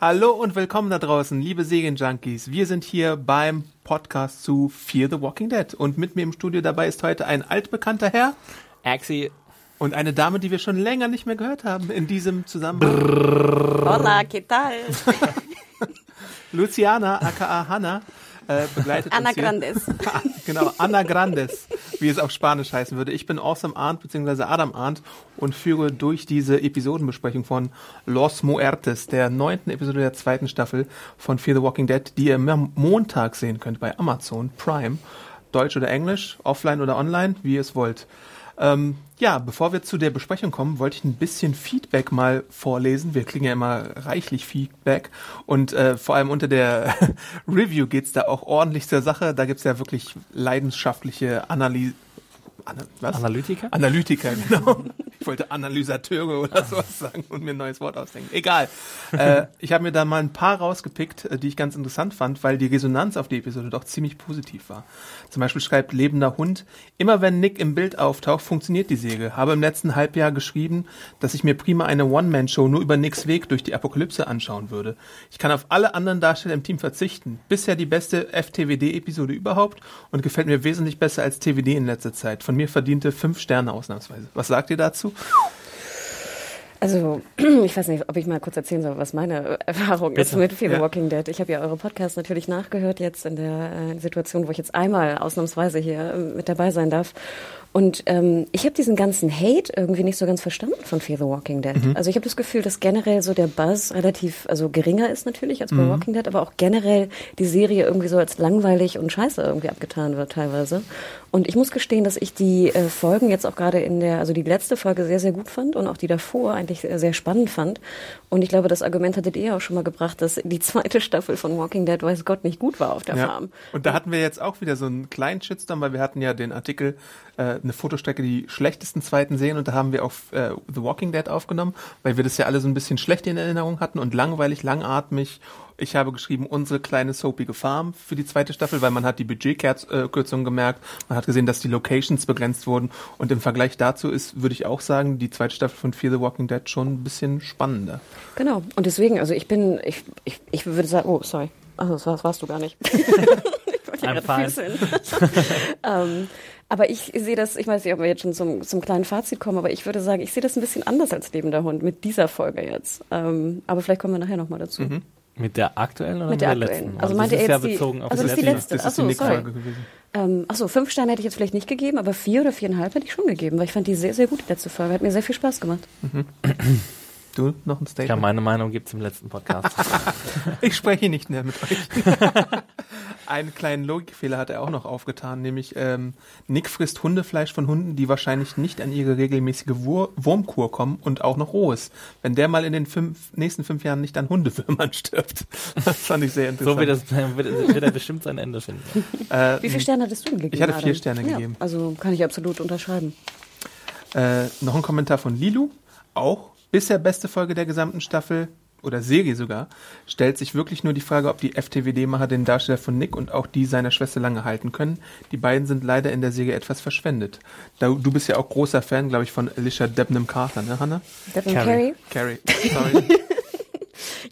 Hallo und willkommen da draußen, liebe Serienjunkies. Wir sind hier beim Podcast zu Fear the Walking Dead. Und mit mir im Studio dabei ist heute ein altbekannter Herr Axi. und eine Dame, die wir schon länger nicht mehr gehört haben in diesem Zusammenhang. Hola, ¿qué tal? Luciana, aka Hanna, äh, begleitet Ana uns hier. Grandes. genau, Ana Grandes, wie es auf Spanisch heißen würde. Ich bin Awesome Arndt bzw. Adam Arndt und führe durch diese Episodenbesprechung von Los Muertes, der neunten Episode der zweiten Staffel von Fear the Walking Dead, die ihr am Montag sehen könnt bei Amazon Prime. Deutsch oder Englisch, offline oder online, wie ihr es wollt. Ähm, ja, bevor wir zu der Besprechung kommen, wollte ich ein bisschen Feedback mal vorlesen. Wir kriegen ja immer reichlich Feedback und äh, vor allem unter der Review geht's da auch ordentlich zur Sache. Da gibt's ja wirklich leidenschaftliche Analyse. Ana, was? Analytiker? Analytiker, genau. Ich wollte Analysateure oder sowas sagen und mir ein neues Wort ausdenken. Egal. äh, ich habe mir da mal ein paar rausgepickt, äh, die ich ganz interessant fand, weil die Resonanz auf die Episode doch ziemlich positiv war. Zum Beispiel schreibt Lebender Hund, immer wenn Nick im Bild auftaucht, funktioniert die Säge. Habe im letzten Halbjahr geschrieben, dass ich mir prima eine One-Man-Show nur über Nicks Weg durch die Apokalypse anschauen würde. Ich kann auf alle anderen Darsteller im Team verzichten. Bisher die beste FTWD-Episode überhaupt und gefällt mir wesentlich besser als TWD in letzter Zeit. Von mir verdiente fünf Sterne ausnahmsweise. Was sagt ihr dazu? Also, ich weiß nicht, ob ich mal kurz erzählen soll, was meine Erfahrung ist mit Fear the Ja. Walking Dead. Ich habe ja eure Podcasts natürlich nachgehört jetzt in der äh, Situation, wo ich jetzt einmal ausnahmsweise hier äh, mit dabei sein darf. Und ähm, ich habe diesen ganzen Hate irgendwie nicht so ganz verstanden von Fear the Walking Dead. Also ich habe das Gefühl, dass generell so der Buzz relativ, also geringer ist natürlich als bei Walking Dead, aber auch generell die Serie irgendwie so als langweilig und scheiße irgendwie abgetan wird teilweise. Und ich muss gestehen, dass ich die äh, Folgen jetzt auch gerade in der, also die letzte Folge sehr, sehr gut fand und auch die davor eigentlich sehr, sehr spannend fand. Und ich glaube, das Argument hattet ihr auch schon mal gebracht, dass die zweite Staffel von Walking Dead, weiß Gott, nicht gut war auf der Farm. Und da hatten wir jetzt auch wieder so einen kleinen Shitstorm, weil wir hatten ja den Artikel, äh, eine Fotostrecke, die schlechtesten zweiten sehen und da haben wir auf äh, The Walking Dead aufgenommen, weil wir das ja alle so ein bisschen schlecht in Erinnerung hatten und langweilig, langatmig. Ich habe geschrieben, unsere kleine soapige Farm für die zweite Staffel, weil man hat die Budgetkürzung gemerkt, man hat gesehen, dass die Locations begrenzt wurden und im Vergleich dazu ist, würde ich auch sagen, die zweite Staffel von Fear the Walking Dead schon ein bisschen spannender. Genau. Und deswegen, also ich bin, ich, ich, ich würde sagen, oh, sorry. Also das warst, warst du gar nicht. fine. Füße hin. ähm, aber ich sehe das, ich weiß nicht, ob wir jetzt schon zum, zum kleinen Fazit kommen, aber ich würde sagen, ich sehe das ein bisschen anders als lebender Hund mit dieser Folge jetzt. Ähm, aber vielleicht kommen wir nachher nochmal dazu. Mit der aktuellen oder Mit mit der der, aktuellen. letzten? Also das meinte ist er ja jetzt die- bezogen auf also die das ist die letzte. Das ist so, die. Nick-Frage gewesen. Ähm, achso, fünf Sterne hätte ich jetzt vielleicht nicht gegeben, aber vier oder viereinhalb hätte ich schon gegeben, weil ich fand die sehr, sehr gut, die letzte Folge. Hat mir sehr viel Spaß gemacht. Du, noch ein Ja, Statement? meine Meinung gibt's im letzten Podcast. Ich spreche nicht mehr mit euch. Einen kleinen Logikfehler hat er auch noch aufgetan, nämlich ähm, Nick frisst Hundefleisch von Hunden, die wahrscheinlich nicht an ihre regelmäßige Wur Wurmkur kommen und auch noch rohes. Wenn der mal in den fünf, nächsten fünf Jahren nicht an Hundewürmern stirbt. Das fand ich sehr interessant. so wird, das, wird, wird er bestimmt sein Ende finden. Äh, Wie viele Sterne hattest du denn gegeben? Ich hatte vier Adam? Sterne ja, gegeben. Also kann ich absolut unterschreiben. Äh, noch ein Kommentar von Lilu, auch bisher beste Folge der gesamten Staffel oder Serie sogar, stellt sich wirklich nur die Frage, ob die FTWD-Macher den Darsteller von Nick und auch die seiner Schwester lange halten können. Die beiden sind leider in der Serie etwas verschwendet. Da, du bist ja auch großer Fan, glaube ich, von Alicia Debnam Carter, ne, Hannah? Devin Carrie. Carey? Carrie, sorry.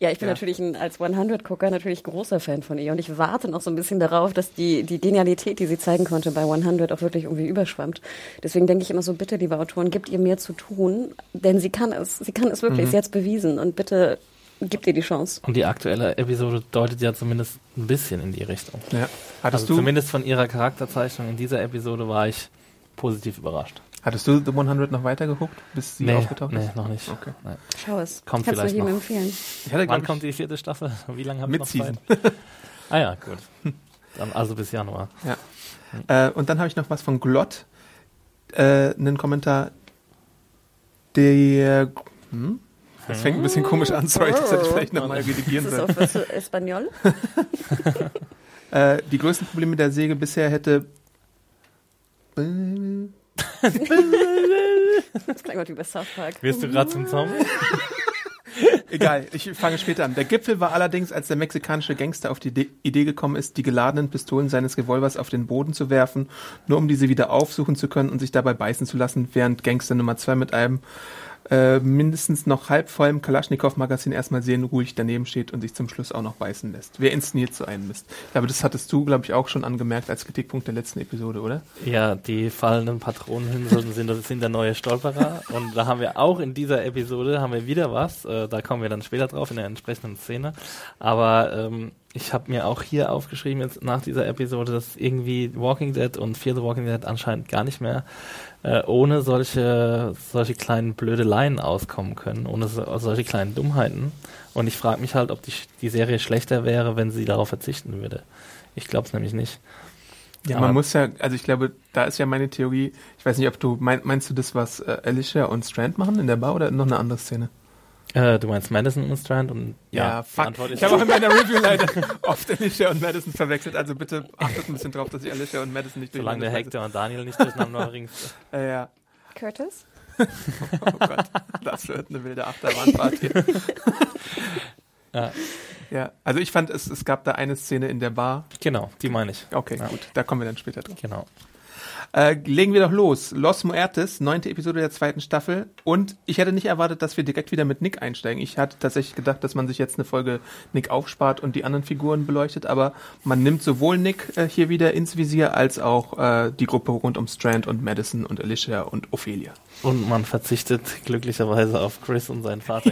Ja, ich bin Ja. natürlich ein, als 100-Gucker natürlich großer Fan von ihr und ich warte noch so ein bisschen darauf, dass die, die Genialität, die sie zeigen konnte bei 100 auch wirklich irgendwie überschwemmt. Deswegen denke ich immer so, bitte, liebe Autoren, gebt ihr mehr zu tun, denn sie kann es, sie kann es wirklich, sie hat es bewiesen und bitte Gib dir die Chance. Und die aktuelle Episode deutet ja zumindest ein bisschen in die Richtung. Ja. Hattest, Also du, zumindest von ihrer Charakterzeichnung in dieser Episode war ich positiv überrascht. Hattest du The 100 noch weitergeguckt, bis sie aufgetaucht nee, ist? noch nicht. Okay. Nee. Schau es. Kommt Kannst du vielleicht jedem noch. empfehlen. Ich hatte, Wann glaub kommt die vierte Staffel? Wie lange haben wir noch. Zeit? Ah ja, gut. Dann also bis Januar. ich, äh, und dann habe ich noch was von Glott, äh, einen Kommentar, der, hm? Das fängt ein bisschen komisch an, sorry, das hätte ich vielleicht nochmal redigieren Ist das sollen. auf Espanol? Äh, die größten Probleme der Säge bisher hätte. Das klang heute wie bei South Park. Wirst du gerade zum Zombie? Egal, ich fange später an. Der Gipfel war allerdings, als der mexikanische Gangster auf die Ide- Idee gekommen ist, die geladenen Pistolen seines Revolvers auf den Boden zu werfen, nur um diese wieder aufsuchen zu können und sich dabei beißen zu lassen, während Gangster Nummer zwei mit einem äh, mindestens noch halb vollem Kalaschnikow-Magazin erstmal seelenruhig daneben steht und sich zum Schluss auch noch beißen lässt. Wer inszeniert so einen Mist? Glaube, das hattest du, glaube ich, auch schon angemerkt als Kritikpunkt der letzten Episode, oder? Ja, die fallenden Patronenhülsen sind, sind der neue Stolperer. Und da haben wir auch in dieser Episode haben wir wieder was. Äh, da kommen wir dann später drauf in der entsprechenden Szene. Aber ähm, ich habe mir auch hier aufgeschrieben jetzt nach dieser Episode, dass irgendwie Walking Dead und Fear the Walking Dead anscheinend gar nicht mehr äh, ohne solche solche kleinen Blödeleien auskommen können, ohne so, solche kleinen Dummheiten. Und ich frage mich halt, ob die, die Serie schlechter wäre, wenn sie darauf verzichten würde. Ich glaube es nämlich nicht. Ja, Aber- man muss ja, also ich glaube, da ist ja meine Theorie, ich weiß nicht, ob du, mein, meinst du das, was äh, Alicia und Strand machen in der Bar oder noch eine andere Szene? Äh, du meinst Madison und Strand und ja, die fuck. Antwort Ich habe auch in meiner Review leider oft Alicia und Madison verwechselt, also bitte achtet ein bisschen drauf, dass ich Alicia und Madison nicht solange der Hector und Daniel nicht durcheinander verwechsel. Äh, ja, Curtis? oh Gott, das wird eine wilde Achterbahnparty. Ja. Ja, also ich fand, es, es gab da eine Szene in der Bar. Genau, die meine ich. Okay, Ja. gut, da kommen wir dann später drauf. Genau. Äh, legen wir doch los. Los Muertes, neunte Episode der zweiten Staffel. Und ich hätte nicht erwartet, dass wir direkt wieder mit Nick einsteigen. Ich hatte tatsächlich gedacht, dass man sich jetzt eine Folge Nick aufspart und die anderen Figuren beleuchtet. Aber man nimmt sowohl Nick äh, hier wieder ins Visier, als auch äh, die Gruppe rund um Strand und Madison und Alicia und Ophelia. Und man verzichtet glücklicherweise auf Chris und seinen Vater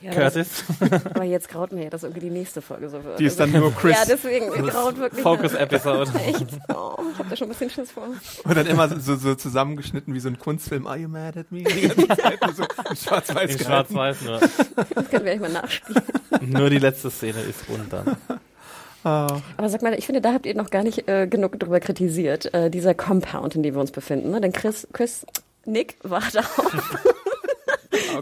Ja, das, Curtis. aber jetzt graut mir, dass irgendwie die nächste Folge so wird. Die ist dann nur Chris. Ja, deswegen graut wirklich. Focus-Episode. Echt? Oh, ich hab da schon ein bisschen Schiss vor. Und dann immer so, so zusammengeschnitten wie so ein Kunstfilm. Are you mad at me? Die ganze Zeit nur so in schwarz-weiß In. Schwarz-Weiß nur. Das können wir echt mal nachspielen. Nur die letzte Szene ist rund dann. Ah, Aber sag mal, ich finde, da habt ihr noch gar nicht äh, genug drüber kritisiert, äh, dieser Compound, in dem wir uns befinden. Ne? Denn Chris, Chris, Nick wacht auf.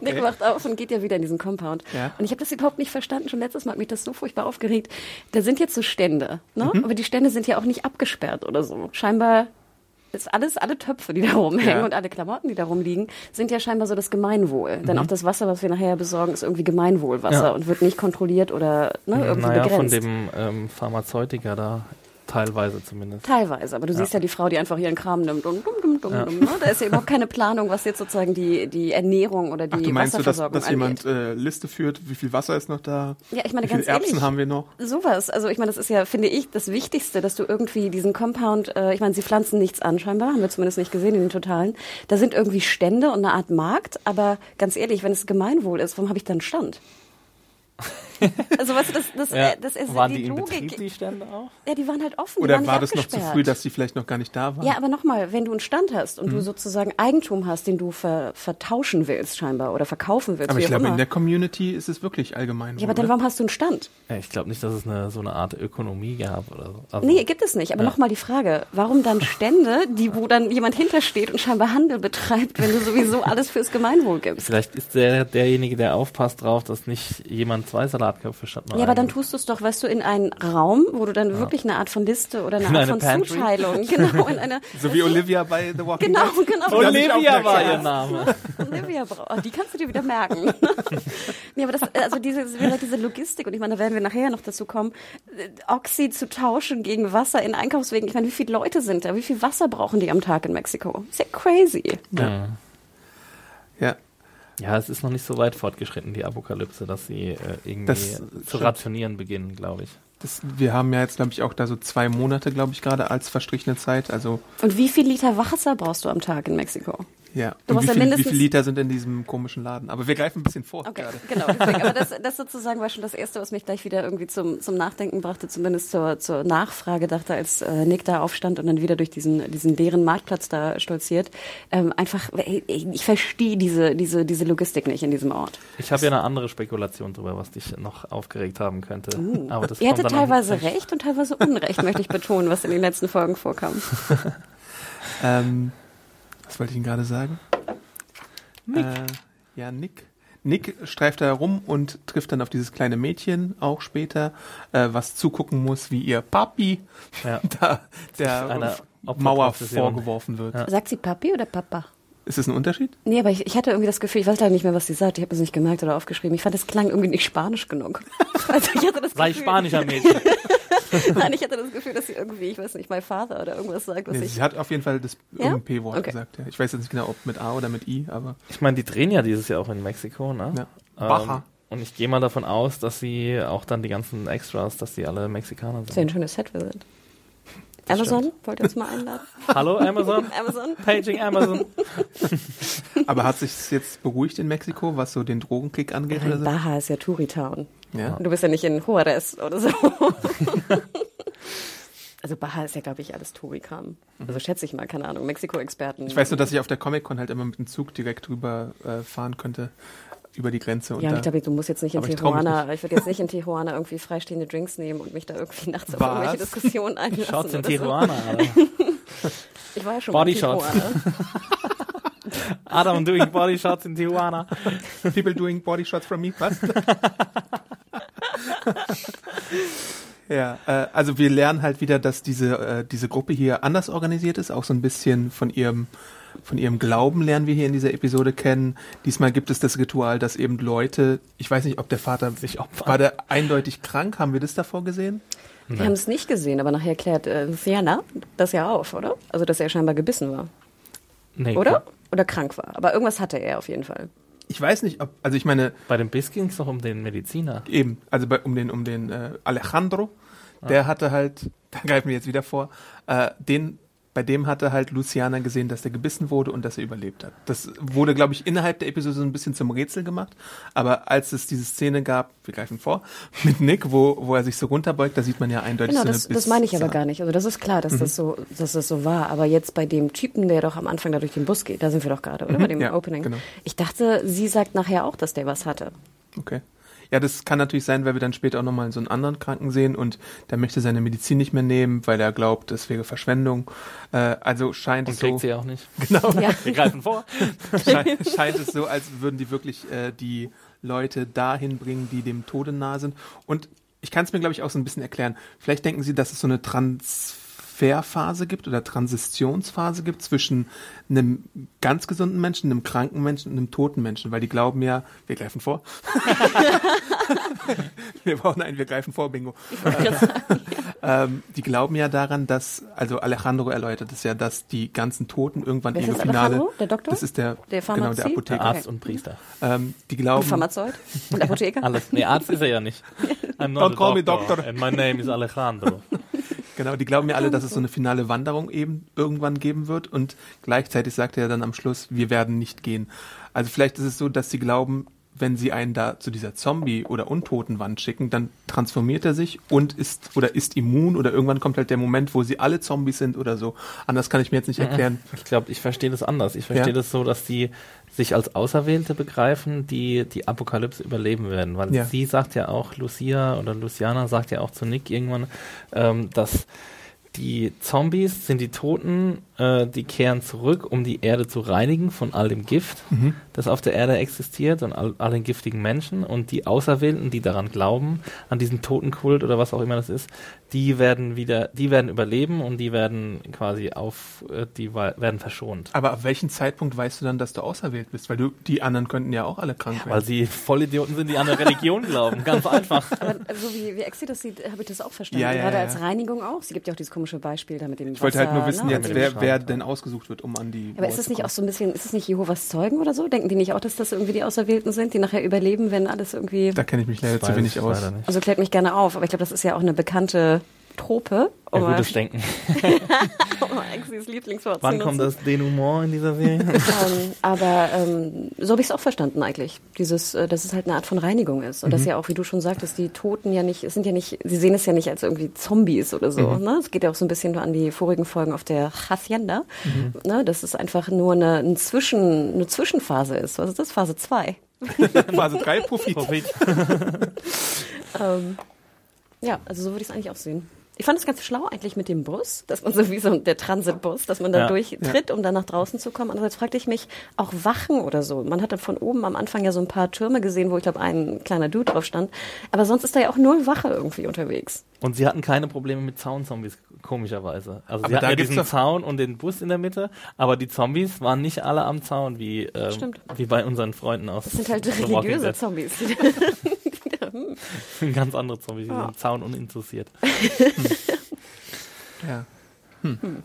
Nick okay. wacht auf und geht ja wieder in diesen Compound. Ja. Und ich habe das überhaupt nicht verstanden. Schon letztes Mal hat mich das so furchtbar aufgeregt. Da sind jetzt so Stände, ne? Mhm. aber die Stände sind ja auch nicht abgesperrt oder so. Scheinbar ist alles, alle Töpfe, die da rumhängen Ja. und alle Klamotten, die da rumliegen, sind ja scheinbar so das Gemeinwohl. Mhm. Denn auch das Wasser, was wir nachher besorgen, ist irgendwie Gemeinwohlwasser Ja. und wird nicht kontrolliert oder ne, irgendwie naja, von begrenzt. dem ähm, Pharmazeutiker da, teilweise zumindest. Teilweise, aber du siehst ja die Frau, die einfach ihren Kram nimmt und dumm, dumm, dumm, dumm, ne? Da ist ja überhaupt keine Planung, was jetzt sozusagen die, die Ernährung oder die Ach, du meinst so, dass, Wasserversorgung dass angeht. jemand äh, Liste führt, wie viel Wasser ist noch da? Ja, ich meine, wie ganz ehrlich. Erbsen haben wir noch? Sowas. Also ich meine, das ist ja, finde ich, das Wichtigste, dass du irgendwie diesen Compound, äh, ich meine, sie pflanzen nichts an scheinbar, haben wir zumindest nicht gesehen in den Totalen. Da sind irgendwie Stände und eine Art Markt, aber ganz ehrlich, wenn es Gemeinwohl ist, warum habe ich dann Stand? also weißt du, das, das, Ja. äh, das ist Waren die, die Logik. Betrieb, die Stände auch? ja, die waren halt offen. die Oder waren war nicht das noch zu früh, dass die vielleicht noch gar nicht da waren? Ja, aber nochmal, wenn du einen Stand hast und du sozusagen Eigentum hast, den du ver vertauschen willst scheinbar oder verkaufen willst, aber wie ich glaube, immer. in der Community ist es wirklich allgemein. ja, aber dann oder? warum hast du einen Stand? Ja, ich glaube nicht, dass es eine, so eine Art Ökonomie gab oder so. Also, Nee, gibt es nicht. Aber Ja. nochmal die Frage, warum dann Stände, die, wo dann jemand hintersteht und scheinbar Handel betreibt, wenn du sowieso alles fürs Gemeinwohl gibst? Vielleicht ist der derjenige, der aufpasst drauf, dass nicht jemand zwei Salatköpfe statt nur Ja, aber dann tust du es doch, weißt du, in einen Raum, wo du dann wirklich eine Art von Liste oder eine In Art eine von Pantry? Zuteilung, genau, in eine, so wie Olivia bei The Walking genau, Dead. genau. Olivia war Ja. ihr Name. Olivia Brauer, die kannst du dir wieder merken. nee, aber das, also diese, gesagt, diese Logistik, und ich meine, da werden wir nachher noch dazu kommen, äh, Oxy zu tauschen gegen Wasser in Einkaufswegen. Ich meine, wie viele Leute sind da? Wie viel Wasser brauchen die am Tag in Mexiko? Ist ja crazy. Ja. Ja. Ja, es ist noch nicht so weit fortgeschritten, die Apokalypse, dass sie äh, irgendwie Das zu rationieren beginnen, glaube ich. Das, wir haben ja jetzt, glaube ich, auch da so zwei Monate, glaube ich, gerade als verstrichene Zeit. Also, Und wie viel Liter Wasser brauchst du am Tag in Mexiko? Ja. Du Und musst wie, ja viel, wie mindestens- viel Liter sind in diesem komischen Laden? Aber wir greifen ein bisschen vor Okay, gerade. genau. Deswegen. Aber das, das sozusagen war schon das Erste, was mich gleich wieder irgendwie zum, zum Nachdenken brachte, zumindest zur, zur Nachfrage, dachte, als äh, Nick da aufstand und dann wieder durch diesen, diesen leeren Marktplatz da stolziert. Ähm, einfach, ey, ich verstehe diese, diese, diese Logistik nicht in diesem Ort. Ich habe ja eine andere Spekulation drüber, was dich noch aufgeregt haben könnte. Aber das Ihr hattet teilweise recht und teilweise Unrecht, möchte ich betonen, was in den letzten Folgen vorkam. Ähm, was wollte ich Ihnen gerade sagen? Nick. Äh, ja, Nick. Nick streift da herum und trifft dann auf dieses kleine Mädchen auch später, äh, was zugucken muss, wie ihr Papi Ja. da der Mauer vorgeworfen wird. Ja. Sagt sie Papi oder Papa? Ist das ein Unterschied? Nee, aber ich, ich hatte irgendwie das Gefühl, ich weiß leider nicht mehr, was sie sagt. Ich habe es nicht gemerkt oder aufgeschrieben. Ich fand, es klang irgendwie nicht spanisch genug. Also ich hatte das Sei Gefühl, spanischer Mädchen. Nein, ich hatte das Gefühl, dass sie irgendwie, ich weiß nicht, my father oder irgendwas sagt, was Nee, ich. sie hat auf jeden Fall das Ja? irgendein P-Wort Okay. gesagt. Ja. Ich weiß jetzt nicht genau, ob mit A oder mit I, aber Ich meine, die drehen ja dieses Jahr auch in Mexiko, ne? ja. Ähm, Baja. und ich gehe mal davon aus, dass sie auch dann die ganzen Extras, dass die alle Mexikaner Das ist ja ein sind. schönes Set wir sind. Amazon, wollt ihr uns mal einladen? Hallo Amazon? Amazon? Paging Amazon. Aber hat sich jetzt beruhigt in Mexiko, was so den Drogenkick angeht oder so? Baja ist ja Touri-Town. Ja. Und du bist ja nicht in Juarez oder so. also Baja ist ja, glaube ich, alles Touri-Kram. Also schätze ich mal, keine Ahnung, Mexiko-Experten. Ich weiß nur, dass ich auf der Comic-Con halt immer mit dem Zug direkt drüber äh, fahren könnte, über die Grenze. Und Ja, ich glaube, du musst jetzt nicht in Aber ich Tijuana, ich, würde jetzt nicht in Tijuana irgendwie freistehende Drinks nehmen und mich da irgendwie nachts auf Was? irgendwelche Diskussionen einlassen. Schaut's in Tijuana. So. Ich war ja schon Body mal in Shots. Tijuana. Adam doing body shots in Tijuana. People doing body shots from me, was? ja, äh, also wir lernen halt wieder, dass diese, äh, diese Gruppe hier anders organisiert ist, auch so ein bisschen von ihrem von ihrem Glauben lernen wir hier in dieser Episode kennen. Diesmal gibt es das Ritual, dass eben Leute, ich weiß nicht, ob der Vater Sich opfern. war der eindeutig krank, haben wir das davor gesehen? Wir haben es nicht gesehen, aber nachher klärt äh, Sienna das ja auf, oder? Also, dass er scheinbar gebissen war, Nee, oder? Oder krank war. Aber irgendwas hatte er auf jeden Fall. Ich weiß nicht, ob, also ich meine, Bei dem Biss ging es doch um den Mediziner. Eben, also bei, um den, um den äh, Alejandro, der hatte halt, da greifen wir jetzt wieder vor, äh, den, bei dem hatte halt Luciana gesehen, dass der gebissen wurde und dass er überlebt hat. Das wurde, glaube ich, innerhalb der Episode so ein bisschen zum Rätsel gemacht. Aber als es diese Szene gab, wir greifen vor, mit Nick, wo, wo er sich so runterbeugt, da sieht man ja eindeutig Genau, so das, eine das meine ich aber gar nicht. Also das ist klar, dass Mhm. das so, dass das so war. Aber jetzt bei dem Typen, der doch am Anfang da durch den Bus geht, da sind wir doch gerade, oder? Bei dem Mhm. ja, Opening. genau. Ich dachte, sie sagt nachher auch, dass der was hatte. Okay. Ja, das kann natürlich sein, weil wir dann später auch nochmal so einen anderen Kranken sehen und der möchte seine Medizin nicht mehr nehmen, weil er glaubt, es wäre Verschwendung. Äh, also scheint Und es so. kriegt sie auch nicht. Genau. Ja. Wir greifen vor. Scheint, scheint es so, als würden die wirklich äh, die Leute dahin bringen, die dem Tode nahe sind. Und ich kann es mir, glaube ich, auch so ein bisschen erklären. Vielleicht denken Sie, dass es so eine Transferphase gibt oder Transitionsphase gibt zwischen einem ganz gesunden Menschen, einem kranken Menschen und einem toten Menschen, weil die glauben ja, wir greifen vor. wir brauchen ein Wir greifen vor, Bingo. ähm, die glauben ja daran, dass, also Alejandro erläutert es ja, dass die ganzen Toten irgendwann Wer ist ihre das, Finale. Alejandro? Der Doktor? Das ist der, Der genau, der Pharmazie? Apotheker. Der Arzt und Priester. Ähm, die Und glauben, Pharmazeut und Apotheker. Alles. Nee, Arzt ist er ja nicht. I'm not Don't a call me doctor, doctor. And my name is Alejandro. genau, die glauben ja alle, dass es so eine finale Wanderung eben irgendwann geben wird und gleichzeitig sagt er ja dann am Schluss, wir werden nicht gehen. Also vielleicht ist es so, dass sie glauben, wenn sie einen da zu dieser Zombie- oder Untotenwand schicken, dann transformiert er sich und ist oder ist immun oder irgendwann kommt halt der Moment, wo sie alle Zombies sind oder so. Anders kann ich mir jetzt nicht erklären. Ich glaube, ich verstehe das anders. Ich verstehe Ja. das so, dass die sich als Auserwählte begreifen, die die Apokalypse überleben werden. Weil Ja. sie sagt ja auch, Lucia oder Luciana sagt ja auch zu Nick irgendwann, ähm, dass die Zombies sind die Toten, äh, die kehren zurück, um die Erde zu reinigen von all dem Gift, Mhm. Das auf der Erde existiert und all, all den giftigen Menschen. Und die Auserwählten, die daran glauben, an diesen Totenkult oder was auch immer das ist, die werden wieder, die werden überleben und die werden quasi auf, äh, die werden verschont. Aber ab welchem Zeitpunkt weißt du dann, dass du auserwählt bist? Weil du, die anderen könnten ja auch alle krank werden. Weil sie Vollidioten sind, die an eine Religion glauben. Ganz einfach. Aber so wie, wie Exi das sieht, habe ich das auch verstanden. Ja, ja, Gerade ja. als Reinigung auch. Sie gibt ja auch dieses komische Beispiel da mit dem ich wollte halt nur Wasser, wissen ne? jetzt, wer, wer denn ausgesucht wird, um an die Aber ist Mauer das zu nicht auch so ein bisschen, ist das nicht Jehovas Zeugen oder so? Denken die nicht auch, dass das irgendwie die Auserwählten sind, die nachher überleben, wenn alles irgendwie. Da kenne ich mich leider zu wenig aus. Also klärt mich gerne auf, aber ich glaube, das ist ja auch eine bekannte Trope. Ja, um gutes Denken. um Exis Lieblingswort Wann kommt das Denouement in dieser Serie? ähm, aber ähm, so habe ich es auch verstanden eigentlich. Dieses, äh, dass es halt eine Art von Reinigung ist. Und dass ja auch, wie du schon sagtest, die Toten ja nicht, es sind ja nicht, sie sehen es ja nicht als irgendwie Zombies oder so. Ne? Es geht ja auch so ein bisschen nur an die vorigen Folgen auf der Hacienda. Ne? Dass es einfach nur eine, ein Zwischen, eine Zwischenphase ist. Was ist das? Phase 2. Phase 3 Profit. Profit. Ähm, ja, also so würde ich es eigentlich auch sehen. Ich fand es ganz schlau eigentlich mit dem Bus, dass man so wie so der Transitbus, dass man da Ja. durchtritt, um dann nach draußen zu kommen. Andererseits fragte ich mich, auch Wachen oder so. Man hat dann von oben am Anfang ja so ein paar Türme gesehen, wo ich glaube, ein kleiner Dude drauf stand. Aber sonst ist da ja auch null Wache irgendwie unterwegs. Und sie hatten keine Probleme mit Zaunzombies, komischerweise. Also Aber sie hatten ja diesen Zaun und den Bus in der Mitte, aber die Zombies waren nicht alle am Zaun, wie, ähm, Stimmt. wie bei unseren Freunden aus Das sind halt religiöse Dead. Zombies. Ganz andere Zombies, die Ja. sind Zaun uninteressiert. Ja. Hm.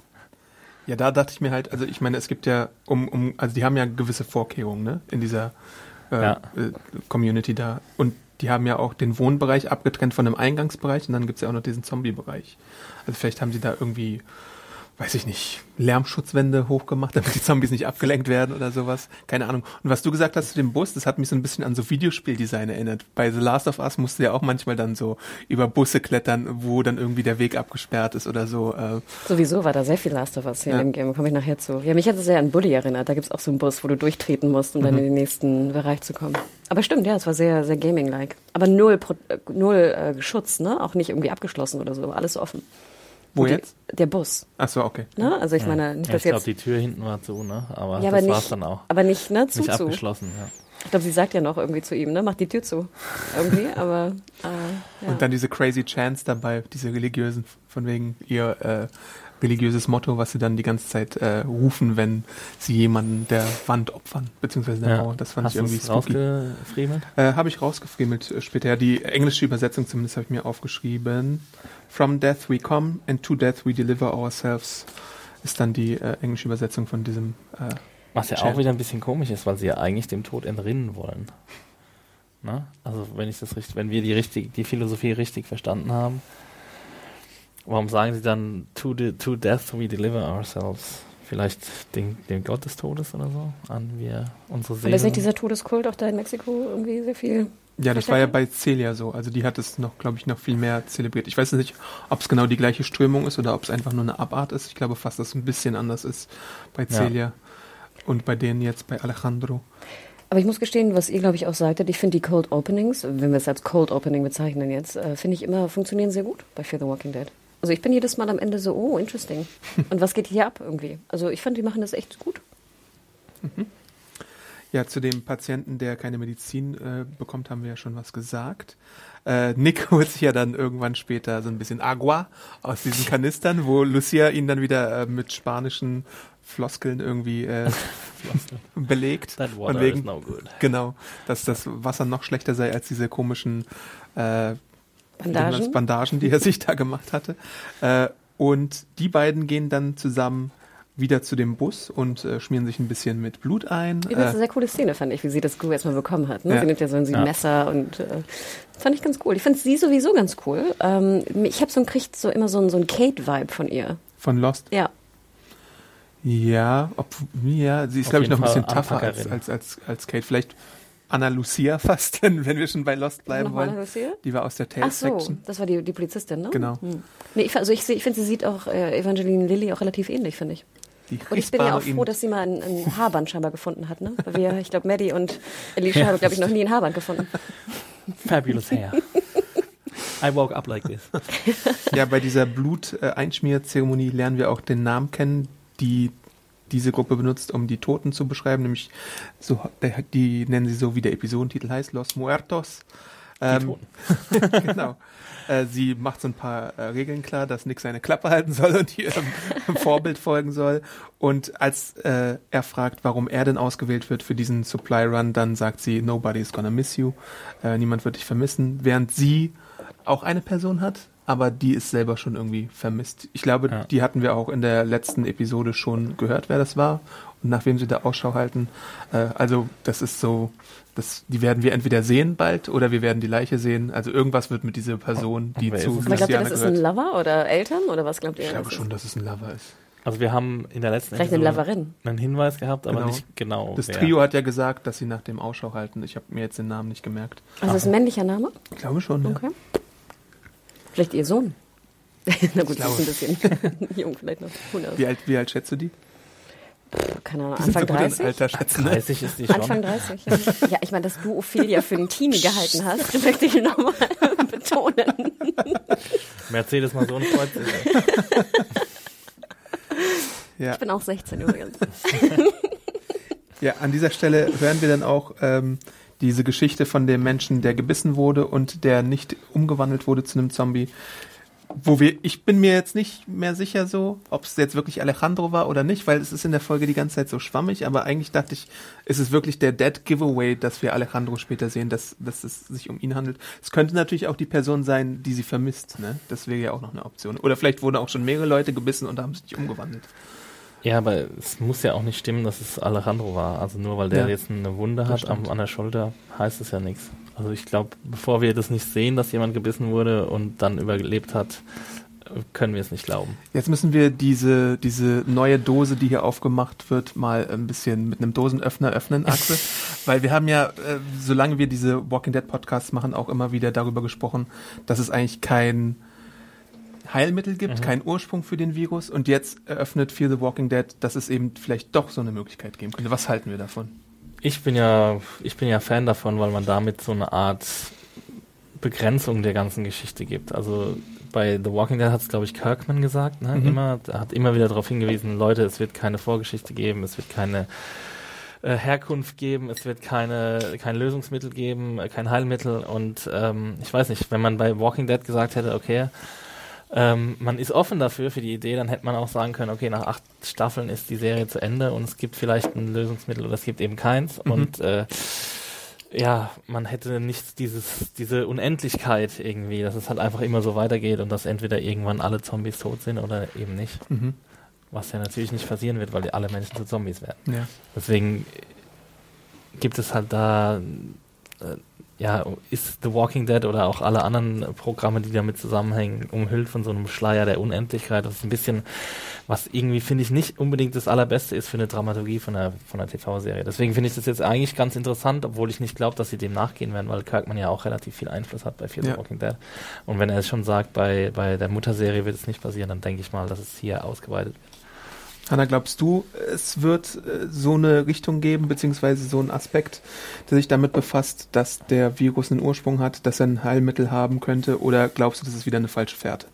Ja, da dachte ich mir halt, also ich meine, es gibt ja, um, um, also die haben ja gewisse Vorkehrungen, ne, in dieser äh, Ja. äh, Community da. Und die haben ja auch den Wohnbereich abgetrennt von dem Eingangsbereich und dann gibt's ja auch noch diesen Zombie-Bereich. Also vielleicht haben sie da irgendwie, weiß ich nicht, Lärmschutzwände hochgemacht, damit die Zombies nicht abgelenkt werden oder sowas. Keine Ahnung. Und was du gesagt hast zu dem Bus, das hat mich so ein bisschen an so Videospieldesign erinnert. Bei The Last of Us musst du ja auch manchmal dann so über Busse klettern, wo dann irgendwie der Weg abgesperrt ist oder so. Äh, Sowieso war da sehr viel Last of Us hier Ja. dem Game, komme ich nachher zu. Ja, mich hat es sehr an Bully erinnert. Da gibt's auch so einen Bus, wo du durchtreten musst, um dann in den nächsten Bereich zu kommen. Aber stimmt, ja, es war sehr, sehr Gaming-like. Aber null, Pro äh, null äh, Geschutz, ne? Auch nicht irgendwie abgeschlossen oder so, alles offen. Wo die- jetzt? Der Bus, Ach so, okay. ne? Also ich meine, nicht, Ja, dass ich glaube, jetzt... die Tür hinten war zu, ne? Aber Ja, das war's nicht, dann auch. aber nicht, ne, zu, Nicht zu. abgeschlossen, ja. Ich glaube, sie sagt ja noch irgendwie zu ihm, ne, mach die Tür zu. Irgendwie, aber, äh, ja. Und dann diese crazy Chants dabei, diese religiösen, von wegen ihr äh, religiöses Motto, was sie dann die ganze Zeit äh, rufen, wenn sie jemanden der Wand opfern, beziehungsweise der Ja. Mauer. Das fand Hast ich irgendwie spooky. Äh, habe ich rausgefriemelt äh, später. Ja, die englische Übersetzung zumindest habe ich mir aufgeschrieben. From death we come and to death we deliver ourselves ist dann die äh, englische Übersetzung von diesem äh, Was ja Chant. auch wieder ein bisschen komisch ist, weil sie ja eigentlich dem Tod entrinnen wollen. Ne? Also wenn ich das richtig, wenn wir die richtig, die Philosophie richtig verstanden haben, warum sagen sie dann to, the, to death we deliver ourselves? Vielleicht den, den Gott des Todes oder so, an wir unsere Aber ist nicht Seele. dieser Todeskult auch da in Mexiko irgendwie sehr viel? Ja, das war ja bei Celia so. Also die hat es noch, glaube ich, noch viel mehr zelebriert. Ich weiß nicht, ob es genau die gleiche Strömung ist oder ob es einfach nur eine Abart ist. Ich glaube fast, dass es ein bisschen anders ist bei Ja. Celia und bei denen jetzt bei Alejandro. Aber ich muss gestehen, was ihr, glaube ich, auch sagtet, ich finde die Cold Openings, wenn wir es als Cold Opening bezeichnen jetzt, äh, finde ich immer, funktionieren sehr gut bei Fear the Walking Dead. Also ich bin jedes Mal am Ende so, oh, interesting. Und was geht hier ab irgendwie? Also ich fand, die machen das echt gut. Ja, zu dem Patienten, der keine Medizin äh, bekommt, haben wir ja schon was gesagt. Äh, Nick holt sich ja dann irgendwann später so ein bisschen Agua aus diesen Kanistern, wo Lucia ihn dann wieder äh, mit spanischen Floskeln irgendwie äh, belegt. That water wegen, is no good. Genau, dass das Wasser noch schlechter sei als diese komischen äh, Bandagen? Bandagen, die er sich da gemacht hatte. Äh, und die beiden gehen dann zusammen wieder zu dem Bus und äh, schmieren sich ein bisschen mit Blut ein. Übrigens eine Äh, sehr coole Szene, fand ich, wie sie das Gu erstmal bekommen hat. Ne? Ja. Sie nimmt ja so ein Ja. Messer und äh, fand ich ganz cool. Ich finde sie sowieso ganz cool. Ähm, ich habe so ein, kriegt so immer so ein, so ein Kate-Vibe von ihr. von Lost. Ja. Ja, ob, ja, sie ist, glaube ich, noch ein bisschen tougher als, als, als, als Kate. Vielleicht Anna Lucia fast, wenn wir schon bei Lost bleiben Nochmal wollen. Lucia? Die war aus der Ach so, Tales-Section. das war die, die Polizistin, ne? Genau. Hm. Nee, ich, also ich, ich finde, sie sieht auch äh, Evangeline Lilly auch relativ ähnlich, finde ich. Und ich bin ja auch froh, dass sie mal ein, ein Haarband scheinbar gefunden hat, ne? Weil wir, ich glaube, Maddie und Alicia haben, glaube ich, noch nie ein Haarband gefunden. Fabulous hair. I woke up like this. Ja, bei dieser Blut-Einschmierzeremonie lernen wir auch den Namen kennen, die diese Gruppe benutzt, um die Toten zu beschreiben, nämlich so, die nennen sie so, wie der Episodentitel heißt, Los Muertos. Ähm, Toten. genau. Äh, sie macht so ein paar äh, Regeln klar, dass Nick seine Klappe halten soll und ihrem Vorbild folgen soll. Und als äh, er fragt, warum er denn ausgewählt wird für diesen Supply Run, dann sagt sie, nobody's gonna miss you. Äh, niemand wird dich vermissen. Während sie auch eine Person hat, aber die ist selber schon irgendwie vermisst. Ich glaube, Ja. die hatten wir auch in der letzten Episode schon gehört, wer das war und nach wem sie da Ausschau halten. Äh, also das ist so, das, die werden wir entweder sehen bald oder wir werden die Leiche sehen. Also irgendwas wird mit dieser Person, die zu? Aber glaubt ihr, Luciana das ist ein. Lover oder Eltern oder was glaubt ihr? Ich glaube das schon, ist? dass es ein Lover ist. Also wir haben in der letzten Vielleicht eine Episode Loverin. einen Hinweis gehabt, aber Genau. nicht genau. Das wer. Trio hat ja gesagt, dass sie nach dem Ausschau halten. Ich habe mir jetzt den Namen nicht gemerkt. Also das ist ein männlicher Name? Ich glaube schon. Okay. Vielleicht ihr Sohn. Na gut, das ist ein bisschen jung vielleicht noch. Wie alt, wie alt schätzt du die? Keine Ahnung, Anfang so gut in 30? Alter schätzen. Ne? 30 ist die schon. Anfang 30, ja. ja ich meine, dass du Ophelia für einen Teenie gehalten hast, möchte ich nochmal betonen. Mercedes mal so ein Kreuz. Ja. Ich bin auch 16 übrigens. Ja, an dieser Stelle hören wir dann auch ähm, diese Geschichte von dem Menschen, der gebissen wurde und der nicht umgewandelt wurde zu einem Zombie. Wo wir, ich bin mir jetzt nicht mehr sicher so, ob es jetzt wirklich Alejandro war oder nicht, weil es ist in der Folge die ganze Zeit so schwammig, aber eigentlich dachte ich, ist es wirklich der Dead Giveaway, dass wir Alejandro später sehen, dass, dass es sich um ihn handelt. Es könnte natürlich auch die Person sein, die sie vermisst, ne? Das wäre ja auch noch eine Option. Oder vielleicht wurden auch schon mehrere Leute gebissen und haben sich nicht umgewandelt. Ja, aber es muss ja auch nicht stimmen, dass es Alejandro war. Also nur weil der Ja, jetzt eine Wunde hat am, an der Schulter, heißt es ja nichts. Also ich glaube, bevor wir das nicht sehen, dass jemand gebissen wurde und dann überlebt hat, können wir es nicht glauben. Jetzt müssen wir diese, diese neue Dose, die hier aufgemacht wird, mal ein bisschen mit einem Dosenöffner öffnen, Axel. Weil wir haben ja, äh, solange wir diese Walking Dead Podcasts machen, auch immer wieder darüber gesprochen, dass es eigentlich kein Heilmittel gibt, Mhm. keinen Ursprung für den Virus. Und jetzt eröffnet Fear the Walking Dead, dass es eben vielleicht doch so eine Möglichkeit geben könnte. Was halten wir davon? Ich bin ja, ich bin ja Fan davon, weil man damit so eine Art Begrenzung der ganzen Geschichte gibt. Also bei The Walking Dead hat es, glaube ich, Kirkman gesagt, ne? Mhm. Immer, er hat immer wieder darauf hingewiesen, Leute, es wird keine Vorgeschichte geben, es wird keine äh, Herkunft geben, es wird keine, kein Lösungsmittel geben, äh, kein Heilmittel und ähm, ich weiß nicht, wenn man bei Walking Dead gesagt hätte, okay, ähm, man ist offen dafür, für die Idee, dann hätte man auch sagen können, okay, nach acht Staffeln ist die Serie zu Ende und es gibt vielleicht ein Lösungsmittel oder es gibt eben keins. Mhm. Und äh, ja, man hätte nicht dieses, diese Unendlichkeit irgendwie, dass es halt einfach immer so weitergeht und dass entweder irgendwann alle Zombies tot sind oder eben nicht. Mhm. Was ja natürlich nicht passieren wird, weil alle Menschen zu Zombies werden. Ja. Deswegen gibt es halt da, äh, ja, ist The Walking Dead oder auch alle anderen Programme, die damit zusammenhängen, umhüllt von so einem Schleier der Unendlichkeit. Das ist ein bisschen, was irgendwie, finde ich, nicht unbedingt das Allerbeste ist für eine Dramaturgie von einer, von einer TV-Serie. Deswegen finde ich das jetzt eigentlich ganz interessant, obwohl ich nicht glaube, dass sie dem nachgehen werden, weil Kirkman ja auch relativ viel Einfluss hat bei Fear Ja. the Walking Dead. Und wenn er es schon sagt, bei, bei der Mutterserie wird es nicht passieren, dann denke ich mal, dass es hier ausgeweitet wird. Hanna, glaubst du, es wird äh, so eine Richtung geben, beziehungsweise so einen Aspekt, der sich damit befasst, dass der Virus einen Ursprung hat, dass er ein Heilmittel haben könnte, oder glaubst du, das ist wieder eine falsche Fährte?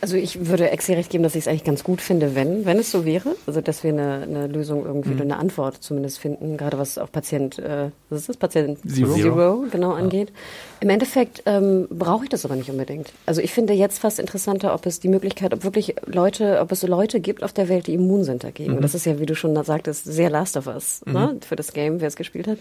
Also ich würde Exi recht geben, dass ich es eigentlich ganz gut finde, wenn, wenn es so wäre. Also dass wir eine, eine Lösung irgendwie oder eine Antwort zumindest finden, gerade was auch Patient, äh, was ist das? Patient Zero. Zero, genau angeht. Im Endeffekt ähm, brauche ich das aber nicht unbedingt. Also ich finde jetzt fast interessanter, ob es die Möglichkeit, ob wirklich Leute, ob es Leute gibt auf der Welt, die immun sind dagegen. Und das ist ja, wie du schon sagtest, sehr Last of Us, ne? Für das Game, wer es gespielt hat.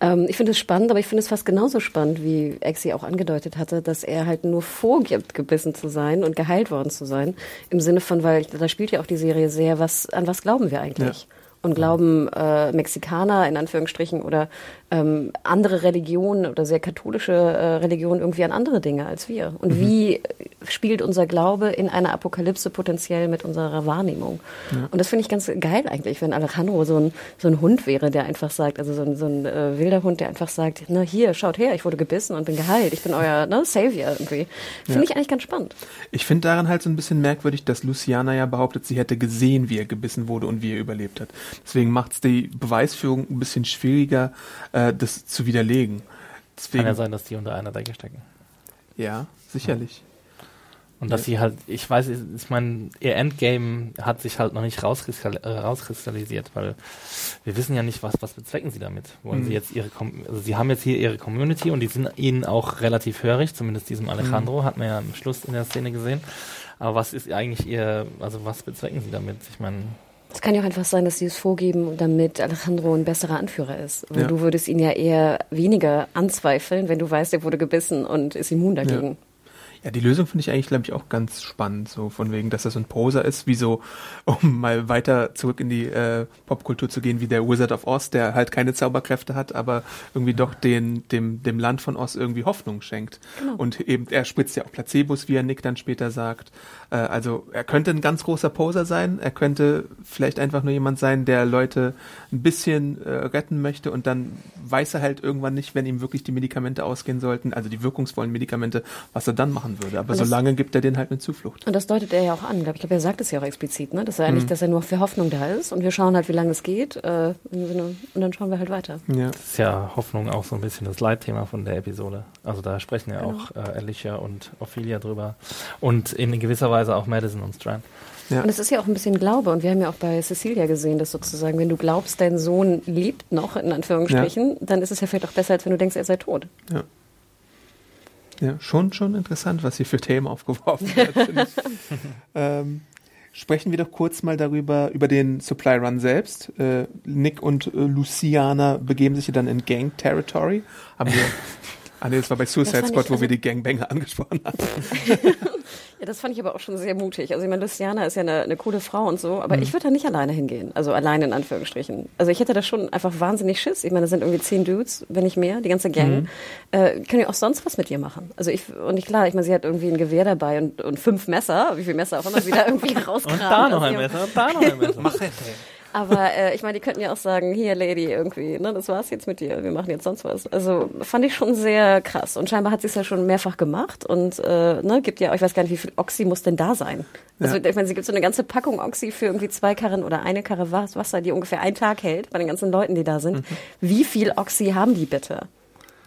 Ähm, ich finde es spannend, aber ich finde es fast genauso spannend, wie Exi auch angedeutet hatte, dass er halt nur vorgibt, gebissen zu sein und geheilt worden zu sein. Im Sinne von, weil da spielt ja auch die Serie sehr, was, an was glauben wir eigentlich? Ja. Und glauben äh, Mexikaner in Anführungsstrichen oder ähm, andere Religionen oder sehr katholische äh, Religionen irgendwie an andere Dinge als wir? Und Mhm. wie spielt unser Glaube in einer Apokalypse potenziell mit unserer Wahrnehmung? Und das finde ich ganz geil eigentlich, wenn Alejandro so ein, so ein Hund wäre, der einfach sagt, also so ein, so ein äh, wilder Hund, der einfach sagt, na hier, schaut her, ich wurde gebissen und bin geheilt, ich bin euer ne, Savior irgendwie. Finde Ja. ich eigentlich ganz spannend. Ich finde daran halt so ein bisschen merkwürdig, dass Luciana ja behauptet, sie hätte gesehen, wie er gebissen wurde und wie er überlebt hat. Deswegen macht es die Beweisführung ein bisschen schwieriger, äh, das zu widerlegen. Deswegen, Kann ja sein, dass die unter einer Decke stecken. ja, sicherlich. Und dass sie halt, ich weiß, ich meine, ihr Endgame hat sich halt noch nicht rauskristall, äh, rauskristallisiert, weil wir wissen ja nicht, was, was bezwecken sie damit. Wollen Mhm. sie jetzt ihre, also sie haben jetzt hier ihre Community und die sind ihnen auch relativ hörig, zumindest diesem Alejandro, hat man ja am Schluss in der Szene gesehen. Aber was ist eigentlich ihr, also was bezwecken sie damit? Ich meine, Es kann ja auch einfach sein, dass sie es vorgeben, damit Alejandro ein besserer Anführer ist. Und Ja. du würdest ihn ja eher weniger anzweifeln, wenn du weißt, er wurde gebissen und ist immun dagegen. Ja, die Lösung finde ich eigentlich, glaube ich, auch ganz spannend, so von wegen, dass das so ein Poser ist, wie so, um mal weiter zurück in die äh, Popkultur zu gehen, wie der Wizard of Oz, der halt keine Zauberkräfte hat, aber irgendwie doch den, dem, dem Land von Oz irgendwie Hoffnung schenkt. Genau. Und eben, er spritzt ja auch Placebos, wie er Nick dann später sagt. Äh, also er könnte ein ganz großer Poser sein, er könnte vielleicht einfach nur jemand sein, der Leute ein bisschen äh, retten möchte und dann weiß er halt irgendwann nicht, wenn ihm wirklich die Medikamente ausgehen sollten, also die wirkungsvollen Medikamente, was er dann machen würde. Aber solange gibt er denen halt eine Zuflucht. Und das deutet er ja auch an. Ich glaube, er sagt es ja auch explizit, ne? dass er mhm. nicht, dass er nur für Hoffnung da ist und wir schauen halt, wie lange es geht äh, und dann schauen wir halt weiter. Ja. Das ist ja Hoffnung auch so ein bisschen das Leitthema von der Episode. Also da sprechen ja genau. auch äh, Alicia und Ophelia drüber und in gewisser Weise auch Madison und Strand. Ja. Und es ist ja auch ein bisschen Glaube. Und wir haben ja auch bei Cecilia gesehen, dass sozusagen, wenn du glaubst, dein Sohn lebt noch, in Anführungsstrichen, ja. dann ist es ja vielleicht auch besser, als wenn du denkst, er sei tot. Ja. Ja, schon, schon interessant, was hier für Themen aufgeworfen werden. ähm, sprechen wir doch kurz mal darüber, über den Supply Run selbst. Äh, Nick und äh, Luciana begeben sich ja dann in Gang Territory. Haben wir Ah nee, das war bei Suicide Squad, wo also wir die Gangbanger angesprochen haben. ja, das fand ich aber auch schon sehr mutig. Also ich meine, Luciana ist ja eine, eine coole Frau und so, aber mhm. ich würde da nicht alleine hingehen. Also alleine in Anführungsstrichen. Also ich hätte da schon einfach wahnsinnig Schiss. Ich meine, da sind irgendwie zehn Dudes, wenn nicht mehr, die ganze Gang. Mhm. Äh, können ja auch sonst was mit ihr machen. Also ich, und ich klar, ich meine, sie hat irgendwie ein Gewehr dabei und, und fünf Messer, wie viele Messer auch immer sie da irgendwie rauskramen. und da noch ein Messer, und da noch ein Messer. Machete. Aber äh, ich meine, die könnten ja auch sagen, hier Lady irgendwie, ne, das war's jetzt mit dir, wir machen jetzt sonst was. Also fand ich schon sehr krass. Und scheinbar hat sie es ja schon mehrfach gemacht und äh, ne, gibt ja, ich weiß gar nicht, wie viel Oxy muss denn da sein. Also ja. ich meine, sie gibt so eine ganze Packung Oxy für irgendwie zwei Karren oder eine Karre Wasser, die ungefähr einen Tag hält bei den ganzen Leuten, die da sind. Mhm. Wie viel Oxy haben die bitte?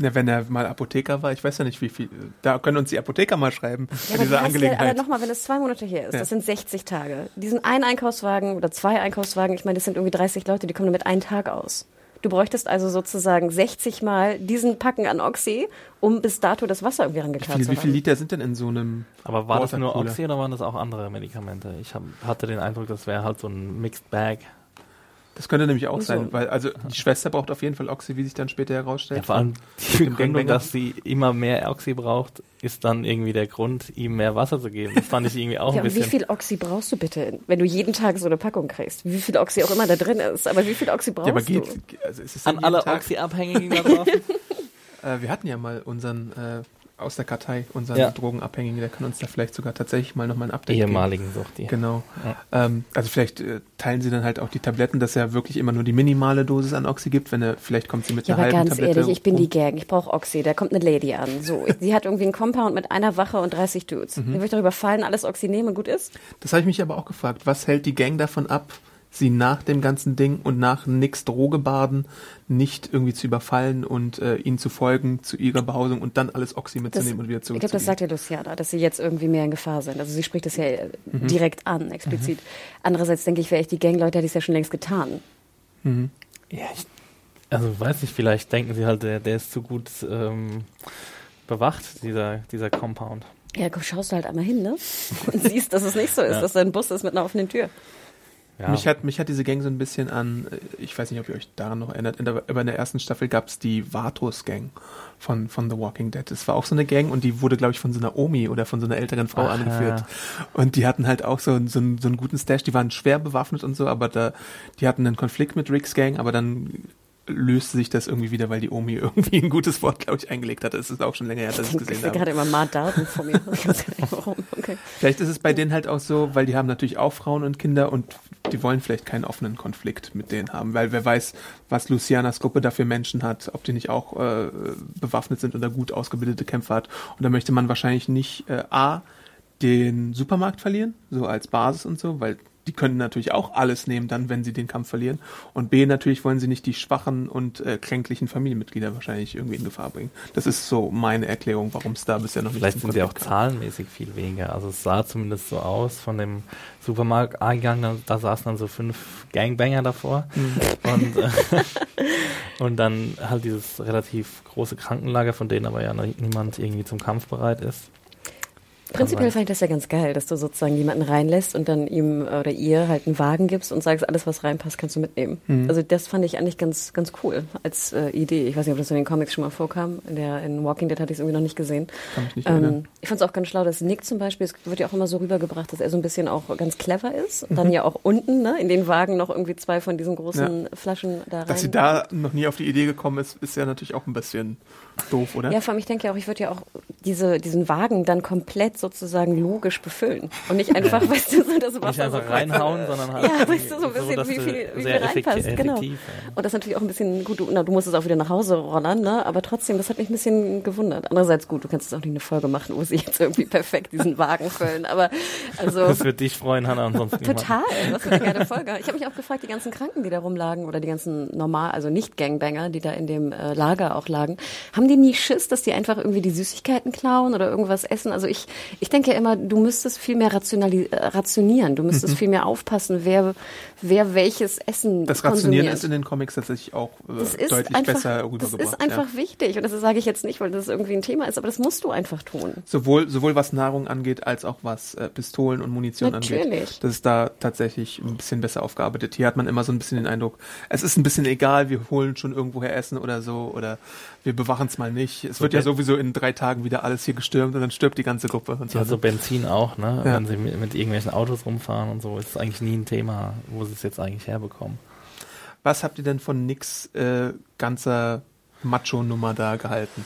Ja, wenn er mal Apotheker war, ich weiß ja nicht, wie viel. Da können uns die Apotheker mal schreiben ja, bei dieser Angelegenheit. Ja, aber nochmal, wenn es zwei Monate her ist, ja. das sind 60 Tage. Diesen einen Einkaufswagen oder zwei Einkaufswagen, ich meine, das sind irgendwie 30 Leute, die kommen damit einen Tag aus. Du bräuchtest also sozusagen 60 Mal diesen Packen an Oxy, um bis dato das Wasser irgendwie rangekarrt zu haben. Wie viele Liter sind denn in so einem Aber war das nur Oxy oder waren das auch andere Medikamente? Ich hab, hatte den Eindruck, das wäre halt so ein Mixed Bag. Das könnte nämlich auch so. sein, weil also die Schwester braucht auf jeden Fall Oxy, wie sich dann später herausstellt. Ja, vor allem die Begründung, dass sie immer mehr Oxy braucht, ist dann irgendwie der Grund, ihm mehr Wasser zu geben. Das fand ich irgendwie auch ja, ein bisschen. Wie viel Oxy brauchst du bitte, wenn du jeden Tag so eine Packung kriegst? Wie viel Oxy auch immer da drin ist, aber wie viel Oxy brauchst ja, aber geht, du? Also ist es An alle Oxy-Abhängigen da drauf? äh, wir hatten ja mal unseren äh, aus der Kartei, unseren ja. Drogenabhängigen, der kann uns da vielleicht sogar tatsächlich mal nochmal ein Update Ehemaligen geben. Sucht, ja. Genau. Ja. Ähm, also vielleicht äh, teilen sie dann halt auch die Tabletten, dass er wirklich immer nur die minimale Dosis an Oxy gibt, wenn er, vielleicht kommt sie mit ja, einer halben ganz Tablette. ehrlich, ich bin um. die Gang, ich brauche Oxy, da kommt eine Lady an. So, sie hat irgendwie einen Compound mit einer Wache und 30 Dudes. Mhm. Dann würde ich darüber fallen, alles Oxy nehmen und gut ist? Das habe ich mich aber auch gefragt. Was hält die Gang davon ab, sie nach dem ganzen Ding und nach nix Drogebaden nicht irgendwie zu überfallen und äh, ihnen zu folgen zu ihrer Behausung und dann alles Oxy mitzunehmen das, und wieder zurückzugehen. Ich glaube, das sagt ja Luciana, dass sie jetzt irgendwie mehr in Gefahr sind. Also sie spricht es ja mhm. direkt an, explizit. Mhm. Andererseits denke ich, wäre ich die Gangleute, hätte ich es ja schon längst getan. Mhm. Ja, ich, also weiß nicht, vielleicht denken sie halt, der, der ist zu gut ähm, bewacht, dieser, dieser Compound. Ja, schaust du halt einmal hin, ne? Und siehst, dass es nicht so ist, ja. dass da ein Bus ist mit einer offenen Tür. Ja. Mich, hat, mich hat diese Gang so ein bisschen an, äh, ich weiß nicht, ob ihr euch daran noch erinnert, in der, aber in der ersten Staffel gab es die Vatos-Gang von, von The Walking Dead. Das war auch so eine Gang und die wurde, glaube ich, von so einer Omi oder von so einer älteren Frau Aha. angeführt. Und die hatten halt auch so, so, so einen guten Stash, die waren schwer bewaffnet und so, aber da, die hatten einen Konflikt mit Ricks Gang, aber dann löste sich das irgendwie wieder, weil die Omi irgendwie ein gutes Wort, glaube ich, eingelegt hatte. Es ist auch schon länger her, dass ich es gesehen habe. Ich gerade immer Matt Daten vor mir. okay. Vielleicht ist es bei denen halt auch so, weil die haben natürlich auch Frauen und Kinder und die wollen vielleicht keinen offenen Konflikt mit denen haben, weil wer weiß, was Lucianas Gruppe da für Menschen hat, ob die nicht auch äh, bewaffnet sind oder gut ausgebildete Kämpfer hat. Und da möchte man wahrscheinlich nicht äh, A, den Supermarkt verlieren, so als Basis und so, weil die können natürlich auch alles nehmen, dann, wenn sie den Kampf verlieren. Und B, natürlich wollen sie nicht die schwachen und äh, kränklichen Familienmitglieder wahrscheinlich irgendwie in Gefahr bringen. Das ist so meine Erklärung, warum es da bisher noch nicht Vielleicht sind sie auch kam. zahlenmäßig viel weniger. Also es sah zumindest so aus von dem Supermarkteingang, da, da saßen dann so fünf Gangbanger davor. Mhm. Und, äh, und dann halt dieses relativ große Krankenlager, von denen aber ja niemand irgendwie zum Kampf bereit ist. Prinzipiell fand ich das ja ganz geil, dass du sozusagen jemanden reinlässt und dann ihm oder ihr halt einen Wagen gibst und sagst, alles was reinpasst, kannst du mitnehmen. Mhm. Also das fand ich eigentlich ganz, ganz cool als äh, Idee. Ich weiß nicht, ob das in den Comics schon mal vorkam. In, der, in Walking Dead hatte ich es irgendwie noch nicht gesehen. Kann nicht erinnern. ich fand es auch ganz schlau, dass Nick zum Beispiel, es wird ja auch immer so rübergebracht, dass er so ein bisschen auch ganz clever ist. Und dann ja auch unten ne, in den Wagen noch irgendwie zwei von diesen großen Flaschen da rein. Dass sie da noch nie auf die Idee gekommen ist, ist ja natürlich auch ein bisschen doof, oder? Ja, vor allem, ich denke ja auch, ich würde ja auch diese, diesen Wagen dann komplett sozusagen logisch befüllen. Und nicht einfach, weißt du, so das Wasser Nicht einfach so reinhauen, sondern halt Ja, weißt du, so ein bisschen, dass wie viel, wie viel sehr effektiv, reinpasst. Genau. effektiv, ja. Und das ist natürlich auch ein bisschen, gut, du, na, du musst es auch wieder nach Hause rollern, ne? aber trotzdem, das hat mich ein bisschen gewundert. Andererseits, gut, du kannst jetzt auch nicht eine Folge machen, wo sie jetzt irgendwie perfekt diesen Wagen füllen, aber also... Das wird dich freuen, Hannah, ansonsten niemand. Total, was für eine geile Folge. Ich habe mich auch gefragt, die ganzen Kranken, die da rumlagen oder die ganzen normal, also nicht Gangbanger, die da in dem äh, Lager auch lagen, haben die nie Schiss, dass die einfach irgendwie die Süßigkeiten klauen oder irgendwas essen? Also ich, ich denke ja immer, du müsstest viel mehr äh, rationieren, du müsstest viel mehr aufpassen, wer, wer welches Essen Mhm. Das Rationieren konsumiert. ist in den Comics tatsächlich auch äh, Das ist deutlich einfach, besser das rübergebracht. ist einfach ja. wichtig und das sage ich jetzt nicht, weil das irgendwie ein Thema ist, aber das musst du einfach tun. Sowohl, sowohl was Nahrung angeht, als auch was äh, Pistolen und Munition angeht. Natürlich. Das ist da tatsächlich ein bisschen besser aufgearbeitet. Hier hat man immer so ein bisschen den Eindruck, es ist ein bisschen egal, wir holen schon irgendwoher Essen oder so oder wir bewachen es mal nicht. Es wird ja sowieso in drei Tagen wieder alles hier gestürmt und dann stirbt die ganze Gruppe und so. Ja, so Benzin auch, ne? Ja. Wenn sie mit, mit irgendwelchen Autos rumfahren und so, ist eigentlich nie ein Thema, wo sie es jetzt eigentlich herbekommen. Was habt ihr denn von Nix äh, ganzer Macho-Nummer da gehalten?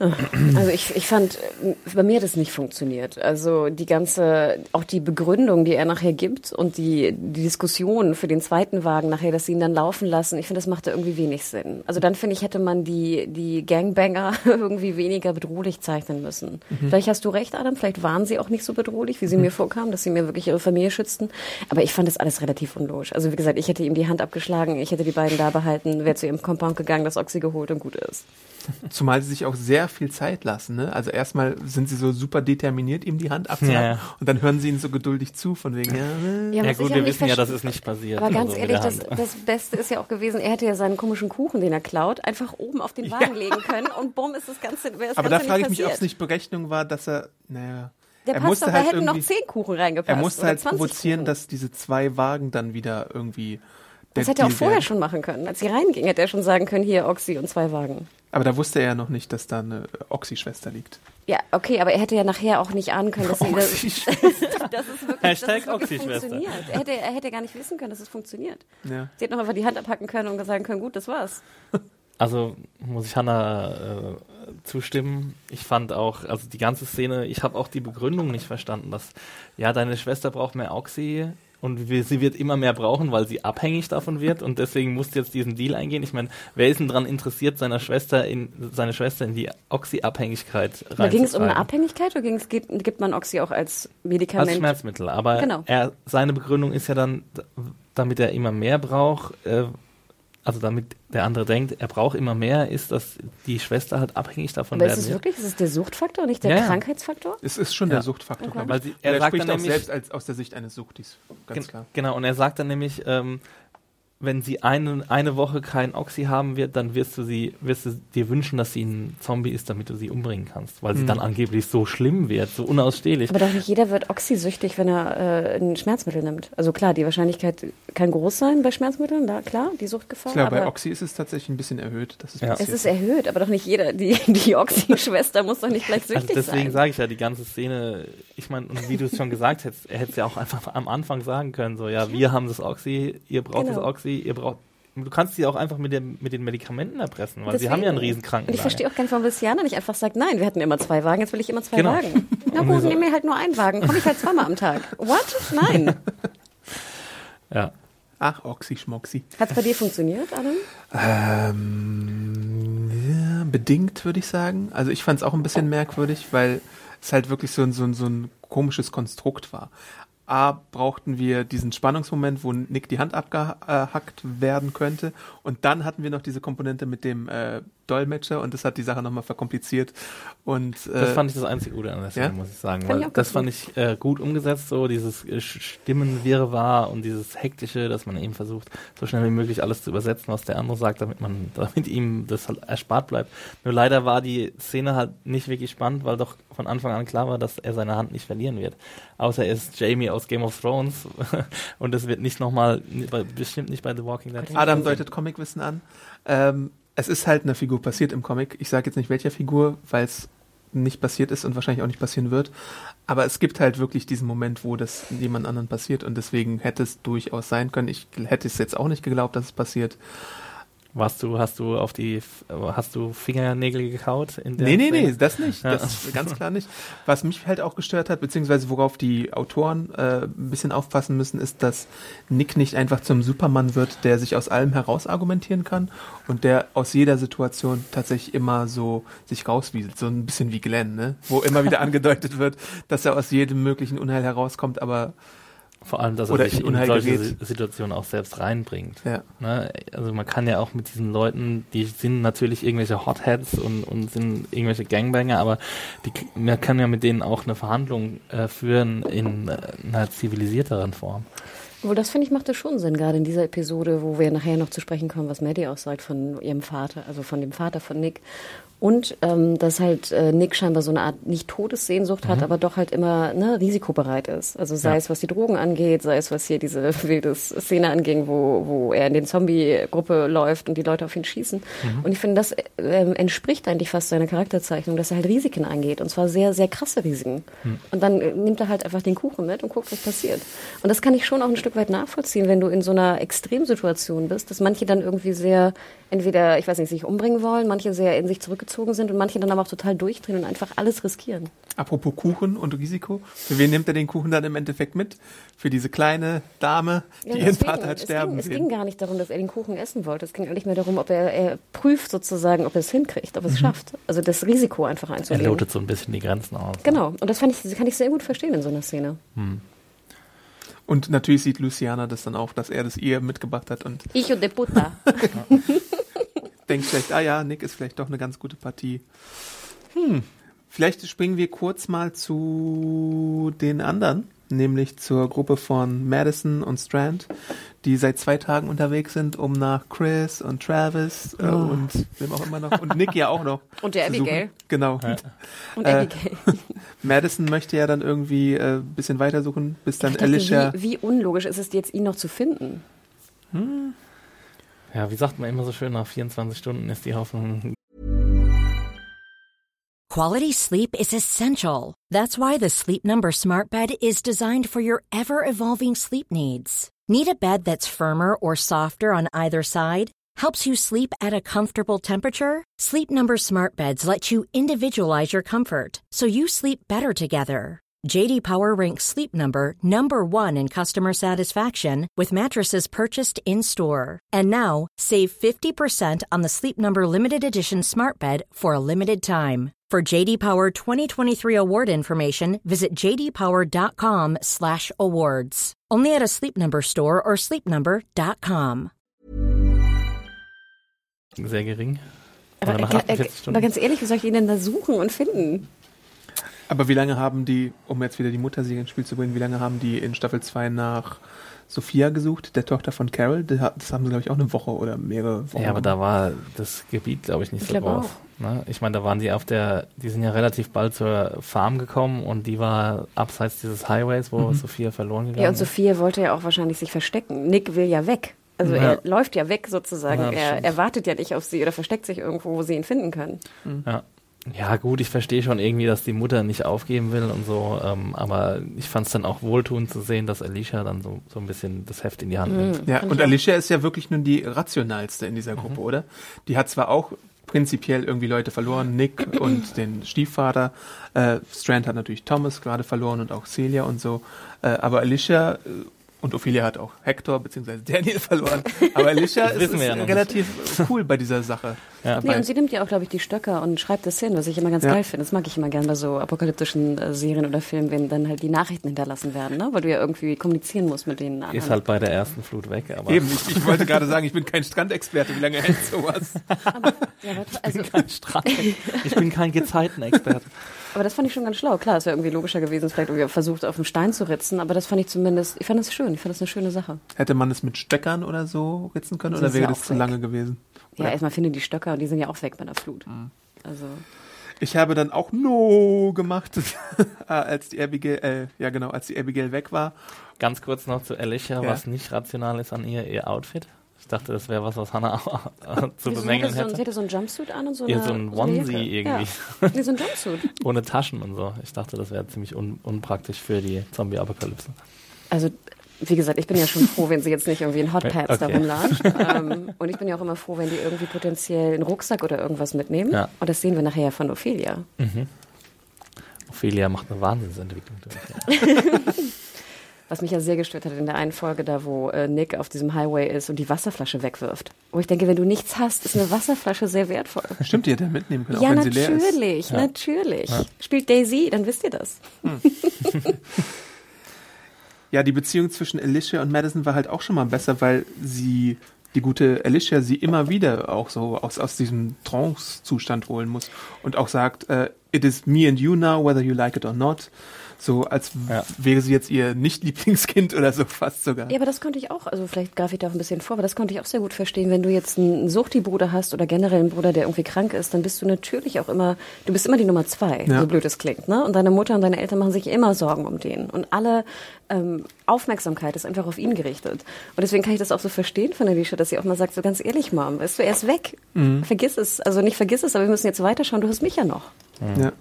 Also ich, ich fand, äh, bei mir hat es nicht funktioniert. Also die ganze, auch die Begründung, die er nachher gibt und die, die Diskussion für den zweiten Wagen nachher, dass sie ihn dann laufen lassen, ich finde, das machte irgendwie wenig Sinn. Also dann finde ich, hätte man die, die Gangbanger irgendwie weniger bedrohlich zeichnen müssen. Vielleicht hast du recht, Adam, vielleicht waren sie auch nicht so bedrohlich, wie sie mir vorkamen, dass sie mir wirklich ihre Familie schützten. Aber ich fand das alles relativ unlogisch. Also wie gesagt, ich hätte ihm die Hand abgeschlagen, ich hätte die beiden da behalten, wäre zu ihrem Compound gegangen, das Oxy geholt und gut ist. Zumal sie sich auch sehr viel Zeit lassen. Ne? Also erstmal sind sie so super determiniert, ihm die Hand abzuhaben Ja, ja. und dann hören sie ihnen so geduldig zu, von wegen, ja, ne? Ja was gut, wir wissen ja, dass es nicht passiert. Aber ganz mit ehrlich, das, das Beste ist ja auch gewesen, er hätte ja seinen komischen Kuchen, den er klaut, einfach oben auf den Wagen legen können und bumm ist das Ganze, das Aber da Ganze frage nicht ich mich, ob es nicht Berechnung war, dass er, naja, Der er passt musste doch, halt da hätten noch zehn Kuchen reingepasst. er musste halt 20 provozieren, Kuchen. dass diese zwei Wagen dann wieder irgendwie. Das hätte er auch vorher schon machen können. Als sie reinging, hätte er schon sagen können, hier Oxy und zwei Wagen. Aber da wusste er ja noch nicht, dass da eine Oxy-Schwester liegt. Ja, okay, aber er hätte ja nachher auch nicht ahnen können, dass sie das, Oxy-Schwester. dass es wirklich, Hashtag dass es wirklich Oxy-Schwester. funktioniert. Er hätte, er hätte gar nicht wissen können, dass es funktioniert. ja. Sie hätte noch einfach die Hand abhacken können und sagen können, gut, das war's. Also muss ich Hannah äh, zustimmen. Ich fand auch, also die ganze Szene, ich habe auch die Begründung nicht verstanden, dass ja, deine Schwester braucht mehr Oxy und wir, sie wird immer mehr brauchen, weil sie abhängig davon wird und deswegen musst du jetzt diesen Deal eingehen. Ich meine, wer ist denn daran interessiert, seiner Schwester in seine Schwester in die Oxy-Abhängigkeit Da ging es um eine? Abhängigkeit oder ging's, gibt, gibt man Oxy auch als Als Medikament? Schmerzmittel. Aber Genau. er, seine Begründung ist ja dann, damit er immer mehr braucht, äh, also damit der andere denkt, er braucht immer mehr, ist, dass die Schwester halt abhängig davon Aber ist werden es wird. wirklich, ist es der Suchtfaktor, nicht der Ja, ja. Krankheitsfaktor? Es ist schon Ja. der Suchtfaktor. Okay. ich. Weil sie- er er, sagt spricht dann auch nämlich- selbst als, aus der Sicht eines Suchtis. Ganz Gen klar. Genau, und er sagt dann nämlich, ähm, wenn sie eine, eine Woche kein Oxy haben wird, dann wirst du sie, wirst du dir wünschen, dass sie ein Zombie ist, damit du sie umbringen kannst, weil sie Mhm. dann angeblich so schlimm wird, so unausstehlich. Aber doch nicht jeder wird oxysüchtig, wenn er äh, ein Schmerzmittel nimmt. Also klar, die Wahrscheinlichkeit kann groß sein bei Schmerzmitteln, da, klar, die Suchtgefahr. Glaube, bei Oxy ist es tatsächlich ein bisschen erhöht. Das ist Ja. es ist erhöht, aber doch nicht jeder, die, die Oxy-Schwester muss doch nicht gleich Also süchtig deswegen sein. sage ich ja, die ganze Szene, ich meine, und wie du es schon gesagt hättest, er hätte es ja auch einfach am Anfang sagen können, so, ja, wir haben das Oxy, ihr braucht Genau. das Oxy, ihr braucht, du kannst sie auch einfach mit, dem, mit den Medikamenten erpressen, weil sie Deswegen. haben ja einen riesen Und ich verstehe auch keinen von Luciana nicht einfach sagt, nein, wir hatten immer zwei Wagen, jetzt will ich immer zwei Genau. Wagen. Na gut, so- nimm mir halt nur einen Wagen, komme ich halt zweimal am Tag. What? Nein. Ja. Ach, Oxy, Schmoxy. Hat es bei dir funktioniert, Adam? Ähm, ja, bedingt, würde ich sagen. Also ich fand es auch ein bisschen merkwürdig, weil es halt wirklich so ein, so ein, so ein komisches Konstrukt war. A, brauchten wir diesen Spannungsmoment, wo Nick die Hand abgehackt werden könnte. Und dann hatten wir noch diese Komponente mit dem äh, Dolmetscher und das hat die Sache nochmal verkompliziert. Und, äh, Das fand ich das einzige Gute an der Szene, ja? muss ich sagen. Fand ich Weil auch das fand ich äh, gut umgesetzt, so dieses äh, Stimmenwirrwarr und dieses Hektische, dass man eben versucht, so schnell wie möglich alles zu übersetzen, was der andere sagt, damit man, damit ihm das halt erspart bleibt. Nur leider war die Szene halt nicht wirklich spannend, weil doch von Anfang an klar war, dass er seine Hand nicht verlieren wird. Außer er ist Jamie aus Game of Thrones und das wird nicht nochmal, bestimmt nicht bei The Walking Dead. Adam deutet Comicwissen an. Ähm, es ist halt eine Figur passiert im Comic. Ich sage jetzt nicht welcher Figur, weil es nicht passiert ist und wahrscheinlich auch nicht passieren wird. Aber es gibt halt wirklich diesen Moment, wo das jemand anderen passiert und deswegen hätte es durchaus sein können. Ich hätte es jetzt auch nicht geglaubt, dass es passiert. Warst du, hast du auf die, hast du Fingernägel gekaut in der Nee, nee, Szene? nee, das nicht. Ja. Das ist ganz klar nicht. Was mich halt auch gestört hat, beziehungsweise worauf die Autoren äh, ein bisschen aufpassen müssen, ist, dass Nick nicht einfach zum Supermann wird, der sich aus allem heraus argumentieren kann und der aus jeder Situation tatsächlich immer so sich rauswieselt. So ein bisschen wie Glenn, ne? Wo immer wieder angedeutet wird, dass er aus jedem möglichen Unheil herauskommt, aber Vor allem, dass Oder er sich in solche. Si- Situationen auch selbst reinbringt. ja. Ne? Also man kann ja auch mit diesen Leuten, die sind natürlich irgendwelche Hotheads und, und sind irgendwelche Gangbanger, aber die, man kann ja mit denen auch eine Verhandlung äh, führen in äh, einer zivilisierteren Form. Obwohl, das finde ich macht das schon Sinn, gerade in dieser Episode, wo wir nachher noch zu sprechen kommen, was Maddie auch sagt von ihrem Vater, also von dem Vater von Nick. Und ähm, dass halt äh, Nick scheinbar so eine Art nicht Todessehnsucht hat, aber doch halt immer ne, risikobereit ist. Also sei Ja. es, was die Drogen angeht, sei es, was hier diese wilde Szene anging, wo, wo er in den Zombie-Gruppe läuft und die Leute auf ihn schießen. Und ich finde, das ähm, entspricht eigentlich fast seiner Charakterzeichnung, dass er halt Risiken eingeht. Und zwar sehr, sehr krasse Risiken. Und dann äh, nimmt er halt einfach den Kuchen mit und guckt, was passiert. Und das kann ich schon auch ein Stück weit nachvollziehen, wenn du in so einer Extremsituation bist, dass manche dann irgendwie sehr, entweder, ich weiß nicht, sich umbringen wollen, manche sehr in sich zurückgezogen sind und manche dann aber auch total durchdrehen und einfach alles riskieren. Apropos Kuchen und Risiko. Für wen nimmt er den Kuchen dann im Endeffekt mit? Für diese kleine Dame, die Ja, ihren deswegen, Vater hat es sterben ging, Es sehen. ging gar nicht darum, dass er den Kuchen essen wollte. Es ging eigentlich mehr darum, ob er, er prüft sozusagen, ob er es hinkriegt, ob er es schafft. Also das Risiko einfach Er einzugehen. lotet so ein bisschen die Grenzen aus. Genau. Und das fand ich, kann ich sehr gut verstehen in so einer Szene. Und natürlich sieht Luciana das dann auch, dass er das ihr mitgebracht hat und Hijo de puta. denkt vielleicht, ah ja, Nick ist vielleicht doch eine ganz gute Partie. Hm, vielleicht springen wir kurz mal zu den anderen, nämlich zur Gruppe von Madison und Strand, die seit zwei Tagen unterwegs sind, um nach Chris und Travis äh, und wem auch immer noch und Nick ja auch noch. Und der zu suchen. Abigail. Genau. Und Äh, Abigail. Madison möchte ja dann irgendwie ein äh, bisschen weitersuchen, bis dann Ich dachte, Alicia. wie, wie unlogisch ist es jetzt, ihn noch zu finden? Ja, wie sagt man immer so schön, nach 24 Stunden ist die Hoffnung Quality sleep is essential. That's why the Sleep Number Smart Bed is designed for your ever evolving sleep needs. Need a bed that's firmer or softer on either side? Helps you sleep at a comfortable temperature? Sleep Number Smart Beds let you individualize your comfort so you sleep better together. JD Power ranks Sleep Number number 1 in customer satisfaction with mattresses purchased in-store. And now, save 50% on the Sleep Number limited edition Smart Bed for a limited time. For JD Power 2023 award information, visit jdpower.com/awards. Only at a Sleep Number store or sleepnumber.com. sehr gering. Aber, äh, äh, Aber nach äh, 48 aber Stunden. ganz ehrlich, wie soll ich ihn denn da suchen und finden? Aber wie lange haben die, um jetzt wieder die Mutterserie ins Spiel zu bringen, wie lange haben die in Staffel 2 nach Sophia gesucht, der Tochter von Carol? Das haben sie, glaube ich, auch eine Woche oder mehrere Wochen. Ja, aber da war das Gebiet, glaube ich, nicht Ich so drauf. Ne? Ich meine, da waren die auf der, die sind ja relativ bald zur Farm gekommen und die war abseits dieses Highways, wo Sophia verloren gegangen Ja, und ist. Sophia wollte ja auch wahrscheinlich sich verstecken. Nick will ja weg. Also Ja. er läuft ja weg sozusagen. Ja, er, er wartet ja nicht auf sie oder versteckt sich irgendwo, wo sie ihn finden können. Ja. Ja, gut, ich verstehe schon irgendwie, dass die Mutter nicht aufgeben will und so, ähm, aber ich fand es dann auch wohltuend zu sehen, dass Alicia dann so, so ein bisschen das Heft in die Hand nimmt. Ja, und. Alicia ist ja wirklich nun die rationalste in dieser Gruppe, oder? Die hat zwar auch prinzipiell irgendwie Leute verloren, Nick und den Stiefvater. Äh, Strand hat natürlich Thomas gerade verloren und auch Celia und so. Äh, aber Alicia äh, Und Ophelia hat auch Hector bzw. Daniel verloren. Aber Alicia ist, wissen ist wir ja relativ cool bei dieser Sache. Ja. Nee, und sie nimmt ja auch, glaube ich, die Stöcker und schreibt das hin, was ich immer ganz Ja. geil finde. Das mag ich immer gerne bei so apokalyptischen äh, Serien oder Filmen, wenn dann halt die Nachrichten hinterlassen werden, ne? weil du ja irgendwie kommunizieren musst mit den anderen. Ist halt bei der ersten Flut weg, aber Eben, ich, ich wollte gerade sagen, ich bin kein Strandexperte. Wie lange hält sowas? ja, aber, also, kein Strand. Ich bin kein Gezeitenexperte. aber das fand ich schon ganz schlau. Klar, es wäre irgendwie logischer gewesen, vielleicht irgendwie versucht, auf den Stein zu ritzen, aber das fand ich zumindest, ich fand das schön, ich fand das eine schöne Sache. Hätte man es mit Stöckern oder so ritzen können oder wäre ja das zu weg. lange gewesen? Ja, erstmal finde die Stöcker und die sind ja auch weg bei der Flut. Mhm. Also, Ich habe dann auch No gemacht, äh, als die Abigail, äh, ja genau, als die Abigail weg war. Ganz kurz noch zu Alicia, Ja. was nicht rational ist an ihr, ihr Outfit. Ich dachte, das wäre was, was Hannah zu bemängeln sie, hatte so, sie hätte. so ein Jumpsuit an und so Ja, eine, so ein Onesie Jacke. irgendwie. Ja. Nee, so ein Jumpsuit. Ohne Taschen und so. Ich dachte, das wäre ziemlich un unpraktisch für die Zombie-Apokalypse. Also, wie gesagt, ich bin ja schon froh, wenn sie jetzt nicht irgendwie in Hotpads da Okay. rumlatscht. ähm, und ich bin ja auch immer froh, wenn die irgendwie potenziell einen Rucksack oder irgendwas mitnehmen. Ja. Und das sehen wir nachher ja von Ophelia. Ophelia macht eine Wahnsinnsentwicklung durch. Was mich ja sehr gestört hat in der einen Folge, da wo äh, Nick auf diesem Highway ist und die Wasserflasche wegwirft. Wo ich denke, wenn du nichts hast, ist eine Wasserflasche sehr wertvoll. Stimmt, die hätte er mitnehmen können, ja, auch wenn sie leer ist. natürlich, natürlich. Spielt Daisy, dann wisst ihr das. Ja, die Beziehung zwischen Alicia und Madison war halt auch schon mal besser, weil sie, die gute Alicia, sie immer wieder auch so aus, aus diesem Trance-Zustand holen muss und auch sagt, äh, it is me and you now, whether you like it or not. So als Ja. wäre sie jetzt ihr Nicht-Lieblingskind oder so fast sogar. Ja, aber das konnte ich auch, also vielleicht greife ich da auch ein bisschen vor, aber das konnte ich auch sehr gut verstehen. Wenn du jetzt einen Suchti-Bruder hast oder generell einen Bruder, der irgendwie krank ist, dann bist du natürlich auch immer, du bist immer die Nummer zwei, Ja. so blöd es klingt, ne? Und deine Mutter und deine Eltern machen sich immer Sorgen um den. Und alle ähm, Aufmerksamkeit ist einfach auf ihn gerichtet. Und deswegen kann ich das auch so verstehen von Alicia, dass sie auch mal sagt, so ganz ehrlich, Mom, weißt du, er ist weg. Vergiss es. Also nicht vergiss es, aber wir müssen jetzt weiterschauen, du hast mich ja noch. Ja.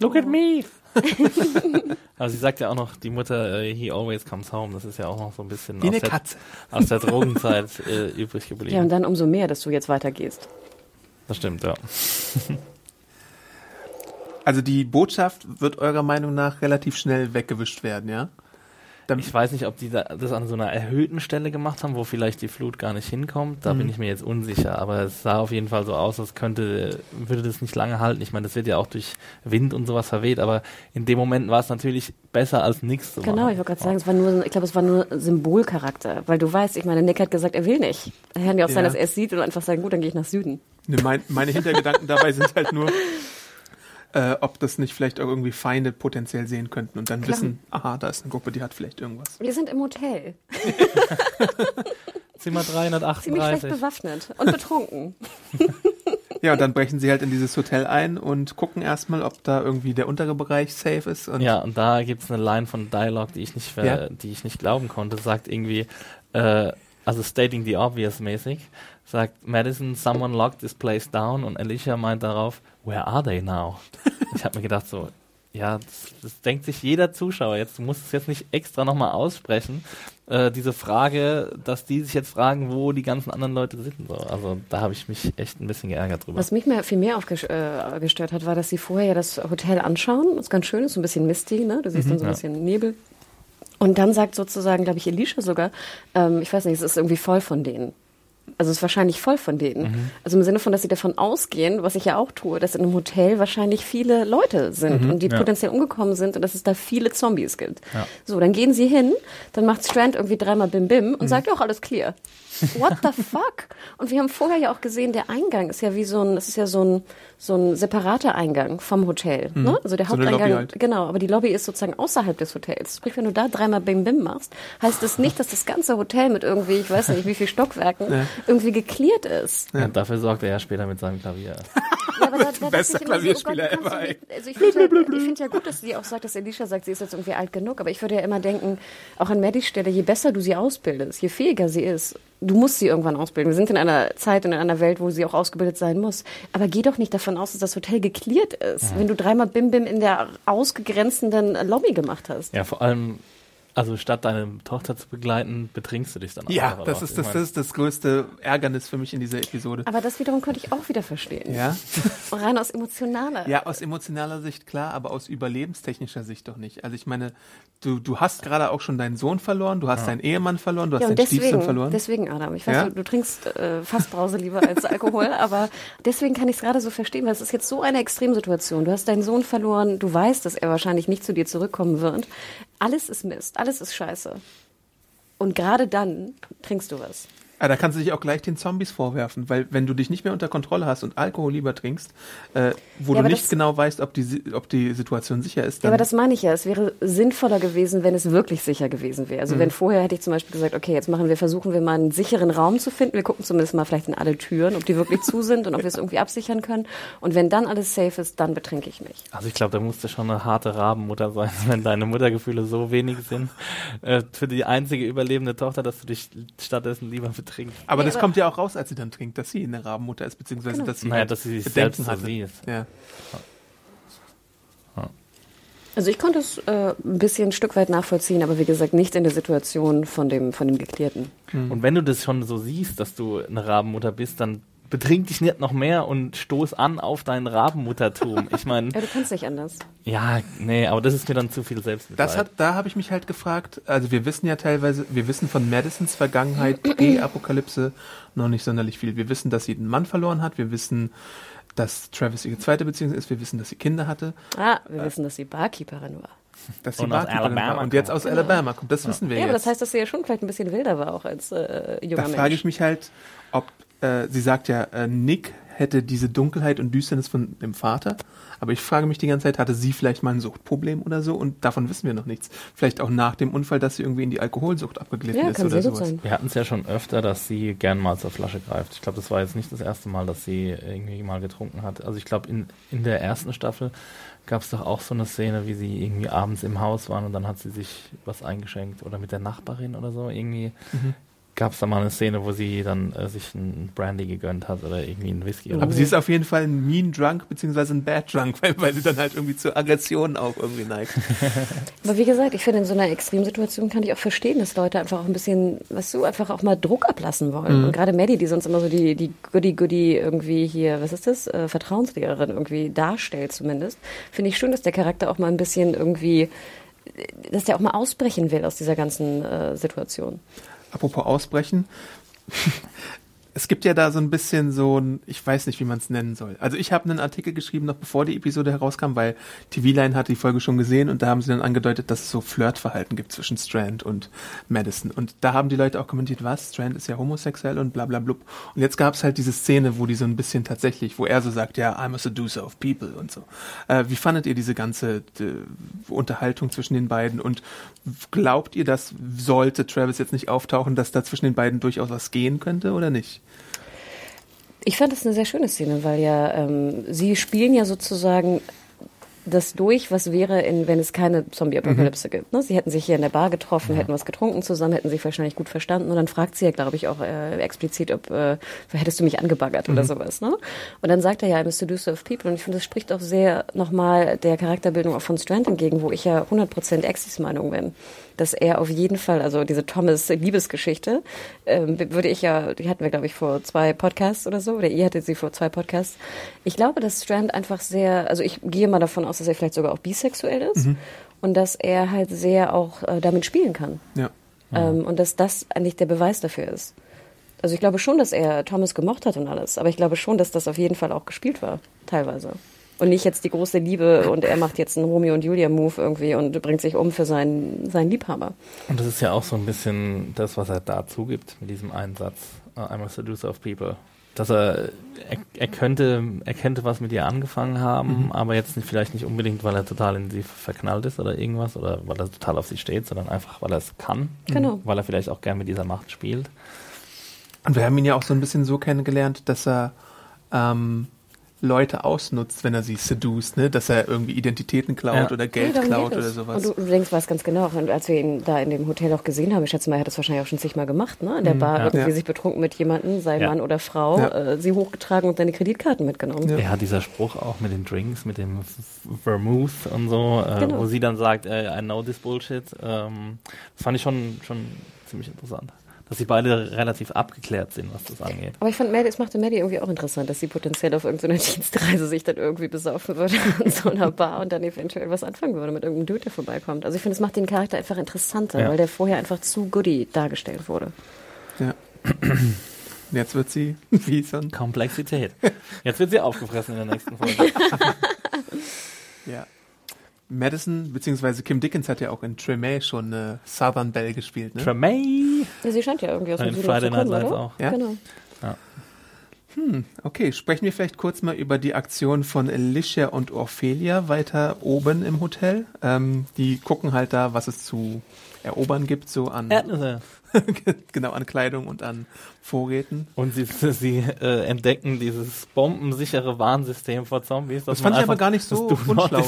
Look at me! Aber sie sagt ja auch noch, die Mutter, äh, he always comes home. Das ist ja auch noch so ein bisschen Wie aus eine der, Katze. aus der Drogenzeit äh, übrig geblieben. Ja, und dann umso mehr, dass du jetzt weitergehst. das stimmt, ja. Also die Botschaft wird eurer Meinung nach relativ schnell weggewischt werden, ja? Ich weiß nicht, ob die da, das an so einer erhöhten Stelle gemacht haben, wo vielleicht die Flut gar nicht hinkommt. Da bin ich mir jetzt unsicher. Aber es sah auf jeden Fall so aus, als könnte, würde das nicht lange halten. Ich meine, das wird ja auch durch Wind und sowas verweht. Aber in dem Moment war es natürlich besser als nichts zu Genau, machen. ich wollte gerade sagen, es war nur, ich glaube, es war nur Symbolcharakter, weil du weißt, ich meine, Nick hat gesagt, er will nicht. Da kann ja auch sein, Ja. dass er es sieht und einfach sagen, gut, dann gehe ich nach Süden. ne, mein, meine Hintergedanken dabei sind halt nur, äh, ob das nicht vielleicht auch irgendwie Feinde potenziell sehen könnten und dann Klar. wissen, aha, da ist eine Gruppe, die hat vielleicht irgendwas. Wir sind im Hotel, Zimmer ziemlich schlecht 338. bewaffnet und betrunken. Ja, und dann brechen sie halt in dieses Hotel ein und gucken erstmal, ob da irgendwie der untere Bereich safe ist. Und Ja, und da gibt's eine Line von Dialog, die ich nicht, ver Ja. die ich nicht glauben konnte. Sagt irgendwie, äh, also stating the obvious mäßig, sagt Madison, someone locked this place down und Alicia meint darauf, where are they now? ich habe mir gedacht so, ja, das, das denkt sich jeder Zuschauer jetzt. Du musst es jetzt nicht extra nochmal aussprechen. Äh, diese Frage, dass die sich jetzt fragen, wo die ganzen anderen Leute sind. So. Also da habe ich mich echt ein bisschen geärgert drüber. Was mich mehr, viel mehr aufgestört äh, hat, war, dass sie vorher ja das Hotel anschauen. Das ist ganz schön, ist so ein bisschen misty, ne? Du siehst dann so ein ja. bisschen Nebel. Und dann sagt sozusagen, glaube ich, Alicia sogar, ähm, ich weiß nicht, es ist irgendwie voll von denen. Also es ist wahrscheinlich voll von denen. Also im Sinne von, dass sie davon ausgehen, was ich ja auch tue, dass in einem Hotel wahrscheinlich viele Leute sind und die ja. potenziell umgekommen sind und dass es da viele Zombies gibt. Ja. So, dann gehen sie hin, dann macht Strand irgendwie dreimal Bim Bim und sagt, ja, auch alles clear. What the fuck? Und wir haben vorher ja auch gesehen, der Eingang ist ja wie so ein, es ist ja so ein, so ein separater Eingang vom Hotel. Ne? Also der So eine Haupteingang, Lobby halt. genau, aber die Lobby ist sozusagen außerhalb des Hotels. Sprich, wenn du da dreimal Bim Bim machst, heißt das nicht, dass das ganze Hotel mit irgendwie, ich weiß nicht, wie viel Stockwerken Ja. irgendwie geklärt ist. Ja, dafür sorgt er ja später mit seinem Klavier. Ja, aber da, da Bester Klavierspieler oh Gott, du ever, Also ich finde ja, ich find ja gut, dass sie auch sagt, dass Alicia sagt, sie ist jetzt irgendwie alt genug. Aber ich würde ja immer denken, auch an Maddys Stelle, je besser du sie ausbildest, je fähiger sie ist, du musst sie irgendwann ausbilden. Wir sind in einer Zeit und in einer Welt, wo sie auch ausgebildet sein muss. Aber geh doch nicht davon aus, dass das Hotel geklärt ist, wenn du dreimal Bim Bim in der ausgegrenzenden Lobby gemacht hast. Ja, vor allem, Also statt deine Tochter zu begleiten, betrinkst du dich dann auch Ja, einfach das ist das, das ist das größte Ärgernis für mich in dieser Episode. Aber das wiederum könnte ich auch wieder verstehen. Ja? Rein aus emotionaler. Ja, aus emotionaler Sicht klar, aber aus überlebenstechnischer Sicht doch nicht. Also ich meine, du, du hast gerade auch schon deinen Sohn verloren, du hast deinen Ehemann verloren, du hast Ja, deinen Stiefsohn deswegen, verloren. deswegen, Adam, ich weiß, Ja? du, du trinkst äh, fast Brause lieber als Alkohol, aber deswegen kann ich es gerade so verstehen, weil es ist jetzt so eine Extremsituation. Du hast deinen Sohn verloren, du weißt, dass er wahrscheinlich nicht zu dir zurückkommen wird. Alles ist Mist, alles ist scheiße. Und gerade dann trinkst du was. Ah, da kannst du dich auch gleich den Zombies vorwerfen, weil wenn du dich nicht mehr unter Kontrolle hast und Alkohol lieber trinkst, äh, wo Ja, du aber nicht das- genau weißt, ob die, ob die Situation sicher ist, Ja, dann aber das meine ich ja. Es wäre sinnvoller gewesen, wenn es wirklich sicher gewesen wäre. Mhm. Also wenn vorher hätte ich zum Beispiel gesagt, okay, jetzt machen wir, versuchen wir mal einen sicheren Raum zu finden. Wir gucken zumindest mal vielleicht in alle Türen, ob die wirklich zu sind und ob wir es irgendwie absichern können. Und wenn dann alles safe ist, dann betrinke ich mich. Also ich glaube, da musste schon eine harte Rabenmutter sein, wenn deine Muttergefühle so wenig sind äh, für die einzige überlebende Tochter, dass du dich stattdessen lieber betrinkst. aber Nee, das aber- kommt ja auch raus, als sie dann trinkt, dass sie eine Rabenmutter ist, beziehungsweise Genau. dass sie, Naja, halt dass sie sich Bedenken selbst so hatte. sieht. Ja. Also ich konnte es äh, ein bisschen ein Stück weit nachvollziehen, aber wie gesagt, nicht in der Situation von dem, von dem Geklärten. Und wenn du das schon so siehst, dass du eine Rabenmutter bist, dann betrink dich nicht noch mehr und stoß an auf dein Rabenmuttertum. Ich meine, Ja, du kannst nicht anders. ja, nee, aber das ist mir dann zu viel Selbstmitleid. Das hat, da habe ich mich halt gefragt, also wir wissen ja teilweise, wir wissen von Madisons Vergangenheit, Pre-Apokalypse, noch nicht sonderlich viel. Wir wissen, dass sie einen Mann verloren hat, wir wissen, dass Travis ihre zweite Beziehung ist, wir wissen, dass sie Kinder hatte, Ah, wir wissen, dass sie Barkeeperin war. dass sie Und aus Barkeeperin Alabama war und jetzt aus Alabama kommt. Das wissen wir Ja, aber jetzt. das heißt, dass sie ja schon vielleicht ein bisschen wilder war, auch als äh, junger da Mensch. frage ich mich halt, ob, äh, sie sagt ja, äh, Nick hätte diese Dunkelheit und Düsternis von dem Vater, aber ich frage mich die ganze Zeit, hatte sie vielleicht mal ein Suchtproblem oder so und davon wissen wir noch nichts. Vielleicht auch nach dem Unfall, dass sie irgendwie in die Alkoholsucht abgeglitten ja, ist kann oder sowas. sein. Wir hatten es ja schon öfter, dass sie gern mal zur Flasche greift. Ich glaube, das war jetzt nicht das erste Mal, dass sie irgendwie mal getrunken hat. Also ich glaube, in, in der ersten Staffel gab es doch auch so eine Szene, wie sie irgendwie abends im Haus waren und dann hat sie sich was eingeschenkt oder mit der Nachbarin oder so. Irgendwie gab es da mal eine Szene, wo sie dann äh, sich ein Brandy gegönnt hat oder irgendwie einen Whisky. Aber sie ist auf jeden Fall ein Mean Drunk beziehungsweise ein Bad Drunk, weil, weil sie dann halt irgendwie zur Aggression auch irgendwie neigt. Aber wie gesagt, ich finde, in so einer Extremsituation kann ich auch verstehen, dass Leute einfach auch ein bisschen, was du, einfach auch mal Druck ablassen wollen. Und gerade Maddie, die sonst immer so die, die Goody-Goody irgendwie hier, was ist das, äh, Vertrauenslehrerin irgendwie darstellt zumindest, finde ich schön, dass der Charakter auch mal ein bisschen irgendwie, äh, dass der auch mal ausbrechen will aus dieser ganzen äh, Situation. Apropos Ausbrechen. Es gibt ja da so ein bisschen so ein, ich weiß nicht, wie man es nennen soll. Also ich habe einen Artikel geschrieben, noch bevor die Episode herauskam, weil TV-Line hat die Folge schon gesehen und da haben sie dann angedeutet, dass es so Flirtverhalten gibt zwischen Strand und Madison. Und da haben die Leute auch kommentiert, was, Strand ist ja homosexuell und bla bla blub. Und jetzt gab es halt diese Szene, wo die so ein bisschen tatsächlich, wo er so sagt, ja, I'm a seducer of people und so. Äh, wie fandet ihr diese ganze äh, Unterhaltung zwischen den beiden und glaubt ihr, dass sollte Travis jetzt nicht auftauchen, dass da zwischen den beiden durchaus was gehen könnte oder nicht? Ich fand das eine sehr schöne Szene, weil ja ähm, sie spielen ja sozusagen das durch, was wäre, in, wenn es keine Zombie-Apokalypse gibt. Ne? Sie hätten sich hier in der Bar getroffen, hätten was getrunken zusammen, hätten sich wahrscheinlich gut verstanden und dann fragt sie ja, glaube ich, auch äh, explizit, ob äh, hättest du mich angebaggert oder sowas. Ne? Und dann sagt er ja, I'm a seducer of people und ich finde, das spricht auch sehr nochmal der Charakterbildung auch von Strand entgegen, wo ich ja 100% Exis Meinung bin dass er auf jeden Fall, also diese Thomas-Liebesgeschichte, ähm, würde ich ja, die hatten wir, glaube ich, vor zwei Podcasts oder so, oder ihr hattet sie vor zwei Podcasts. Ich glaube, dass Strand einfach sehr, also ich gehe mal davon aus, dass er vielleicht sogar auch bisexuell ist und dass er halt sehr auch äh, damit spielen kann. Ja. Ähm, und dass das eigentlich der Beweis dafür ist. Also ich glaube schon, dass er Thomas gemocht hat und alles, aber ich glaube schon, dass das auf jeden Fall auch gespielt war, teilweise. Und nicht jetzt die große Liebe und er macht jetzt einen Romeo und Julia Move irgendwie und bringt sich um für seinen, seinen Liebhaber. Und das ist ja auch so ein bisschen das, was er da zugibt mit diesem einen Satz, uh, I'm a seducer of people. Dass er, er, er könnte, er könnte was mit ihr angefangen haben, aber jetzt nicht, vielleicht nicht unbedingt, weil er total in sie verknallt ist oder irgendwas oder weil er total auf sie steht, sondern einfach, weil er es kann. Genau. Weil er vielleicht auch gern mit dieser Macht spielt. Und wir haben ihn ja auch so ein bisschen so kennengelernt, dass er ähm, Leute ausnutzt, wenn er sie seduced, ne? Dass er irgendwie Identitäten klaut Ja. oder Geld darum klaut oder sowas. Und du, du denkst, was ganz genau. Und als wir ihn da in dem Hotel auch gesehen haben, ich schätze mal, er hat das wahrscheinlich auch schon zigmal gemacht, ne? In der Bar ja. irgendwie Ja. sich betrunken mit jemandem, sei Ja. Mann oder Frau, Ja. äh, sie hochgetragen und seine Kreditkarten mitgenommen. Ja. Ja, dieser Spruch auch mit den Drinks, mit dem Vermouth und so, äh, Genau. wo sie dann sagt, äh, I know this bullshit, ähm, das fand ich schon, schon ziemlich interessant. Dass sie beide relativ abgeklärt sind, was das angeht. Aber ich fand Maddie, es machte Maddie irgendwie auch interessant, dass sie potenziell auf irgendeiner Dienstreise sich dann irgendwie besaufen würde in so einer Bar und dann eventuell was anfangen würde mit irgendeinem Dude, der vorbeikommt. Also ich finde, es macht den Charakter einfach interessanter, Ja. weil der vorher einfach zu goody dargestellt wurde. Ja. Jetzt wird sie wie so ein, Komplexität. Jetzt wird sie aufgefressen in der nächsten Folge. ja. Madison, beziehungsweise Kim Dickens hat ja auch in Tremay schon eine Southern Belle gespielt, ne? Tremay! Ja, sie scheint ja irgendwie aus dem Süden Friday zu kommen, Night oder? auch. Ja? Genau. Okay, sprechen wir vielleicht kurz mal über die Aktion von Alicia und Ophelia weiter oben im Hotel. Ähm, die gucken halt da, was es zu erobern gibt, so an, Erdnüsse. genau, an Kleidung und an Vorräten. Und sie, sie äh, entdecken dieses bombensichere Warnsystem vor Zombies. Das fand ich aber gar nicht so unschlau.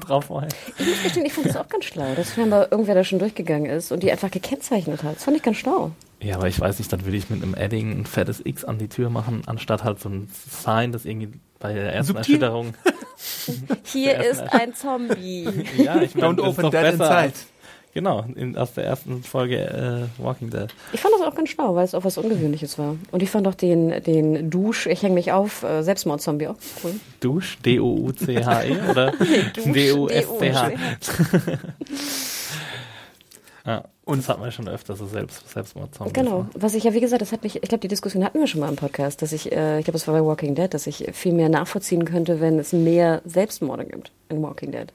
Drauf. Ich muss gestehen, ich fand das auch ganz schlau, dass scheinbar irgendwer da schon durchgegangen ist und die einfach gekennzeichnet hat. Das fand ich ganz schlau. Ja, aber ich weiß nicht, dann würde ich mit einem Edding ein fettes X an die Tür machen, anstatt halt so ein Sign, das irgendwie bei der ersten Subtil. Erschütterung. Hier ist ein Zombie. ja, ich meine, Don't open that besser inside. Genau, in, aus der ersten Folge äh, Walking Dead. Ich fand das auch ganz schlau, weil es auch was Ungewöhnliches war. Und ich fand auch den, den Dusch, ich hänge mich auf, äh, Selbstmordzombie auch cool. Dusch, D-O-U-C-H-E E oder Dusch. Ja, Und- das hatten wir schon öfter, so Selbst, Selbstmordzombies. Genau, was ich ja, wie gesagt, das hat mich, ich glaube, die Diskussion hatten wir schon mal im Podcast, dass ich, äh, ich glaube, es war bei Walking Dead, dass ich viel mehr nachvollziehen könnte, wenn es mehr Selbstmorde gibt in Walking Dead.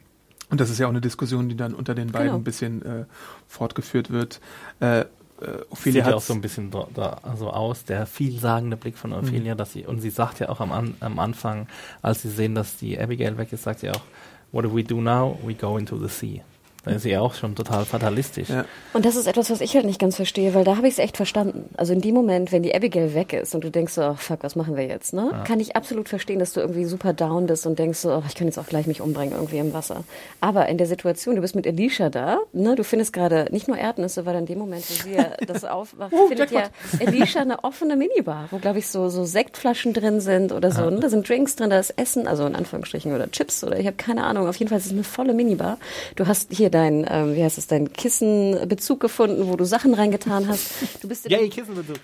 Und das ist ja auch eine Diskussion, die dann unter den beiden Genau. ein bisschen äh, fortgeführt wird. Äh, äh, Sieht Ophelia ja hat auch so ein bisschen da, da, so aus, der vielsagende Blick von Ophelia, Mhm. dass sie, und sie sagt ja auch am, An, am Anfang, als sie sehen, dass die Abigail weg ist, sagt sie auch, what do we do now? We go into the sea. Da ist sie ja auch schon total fatalistisch. Ja. Und das ist etwas, was ich halt nicht ganz verstehe, weil da habe ich es echt verstanden. Also in dem Moment, wenn die Abigail weg ist und du denkst so, oh, fuck, was machen wir jetzt, ne? Kann ich absolut verstehen, dass du irgendwie super down bist und denkst so, oh, ich kann jetzt auch gleich mich umbringen irgendwie im Wasser. Aber in der Situation, du bist mit Alicia da, ne? Du findest gerade nicht nur Erdnüsse, weil in dem Moment, wo sie ja das aufwacht, findet ja Alicia eine offene Minibar, wo glaube ich so so Sektflaschen drin sind oder so. Ne? Da sind Drinks drin, da ist Essen, also in Anführungsstrichen oder Chips oder ich habe keine Ahnung. Auf jeden Fall ist es eine volle Minibar. Du hast hier dein, ähm, wie heißt es, dein Kissenbezug gefunden, wo du Sachen reingetan hast. Du bist in Yay, Kissenbezug.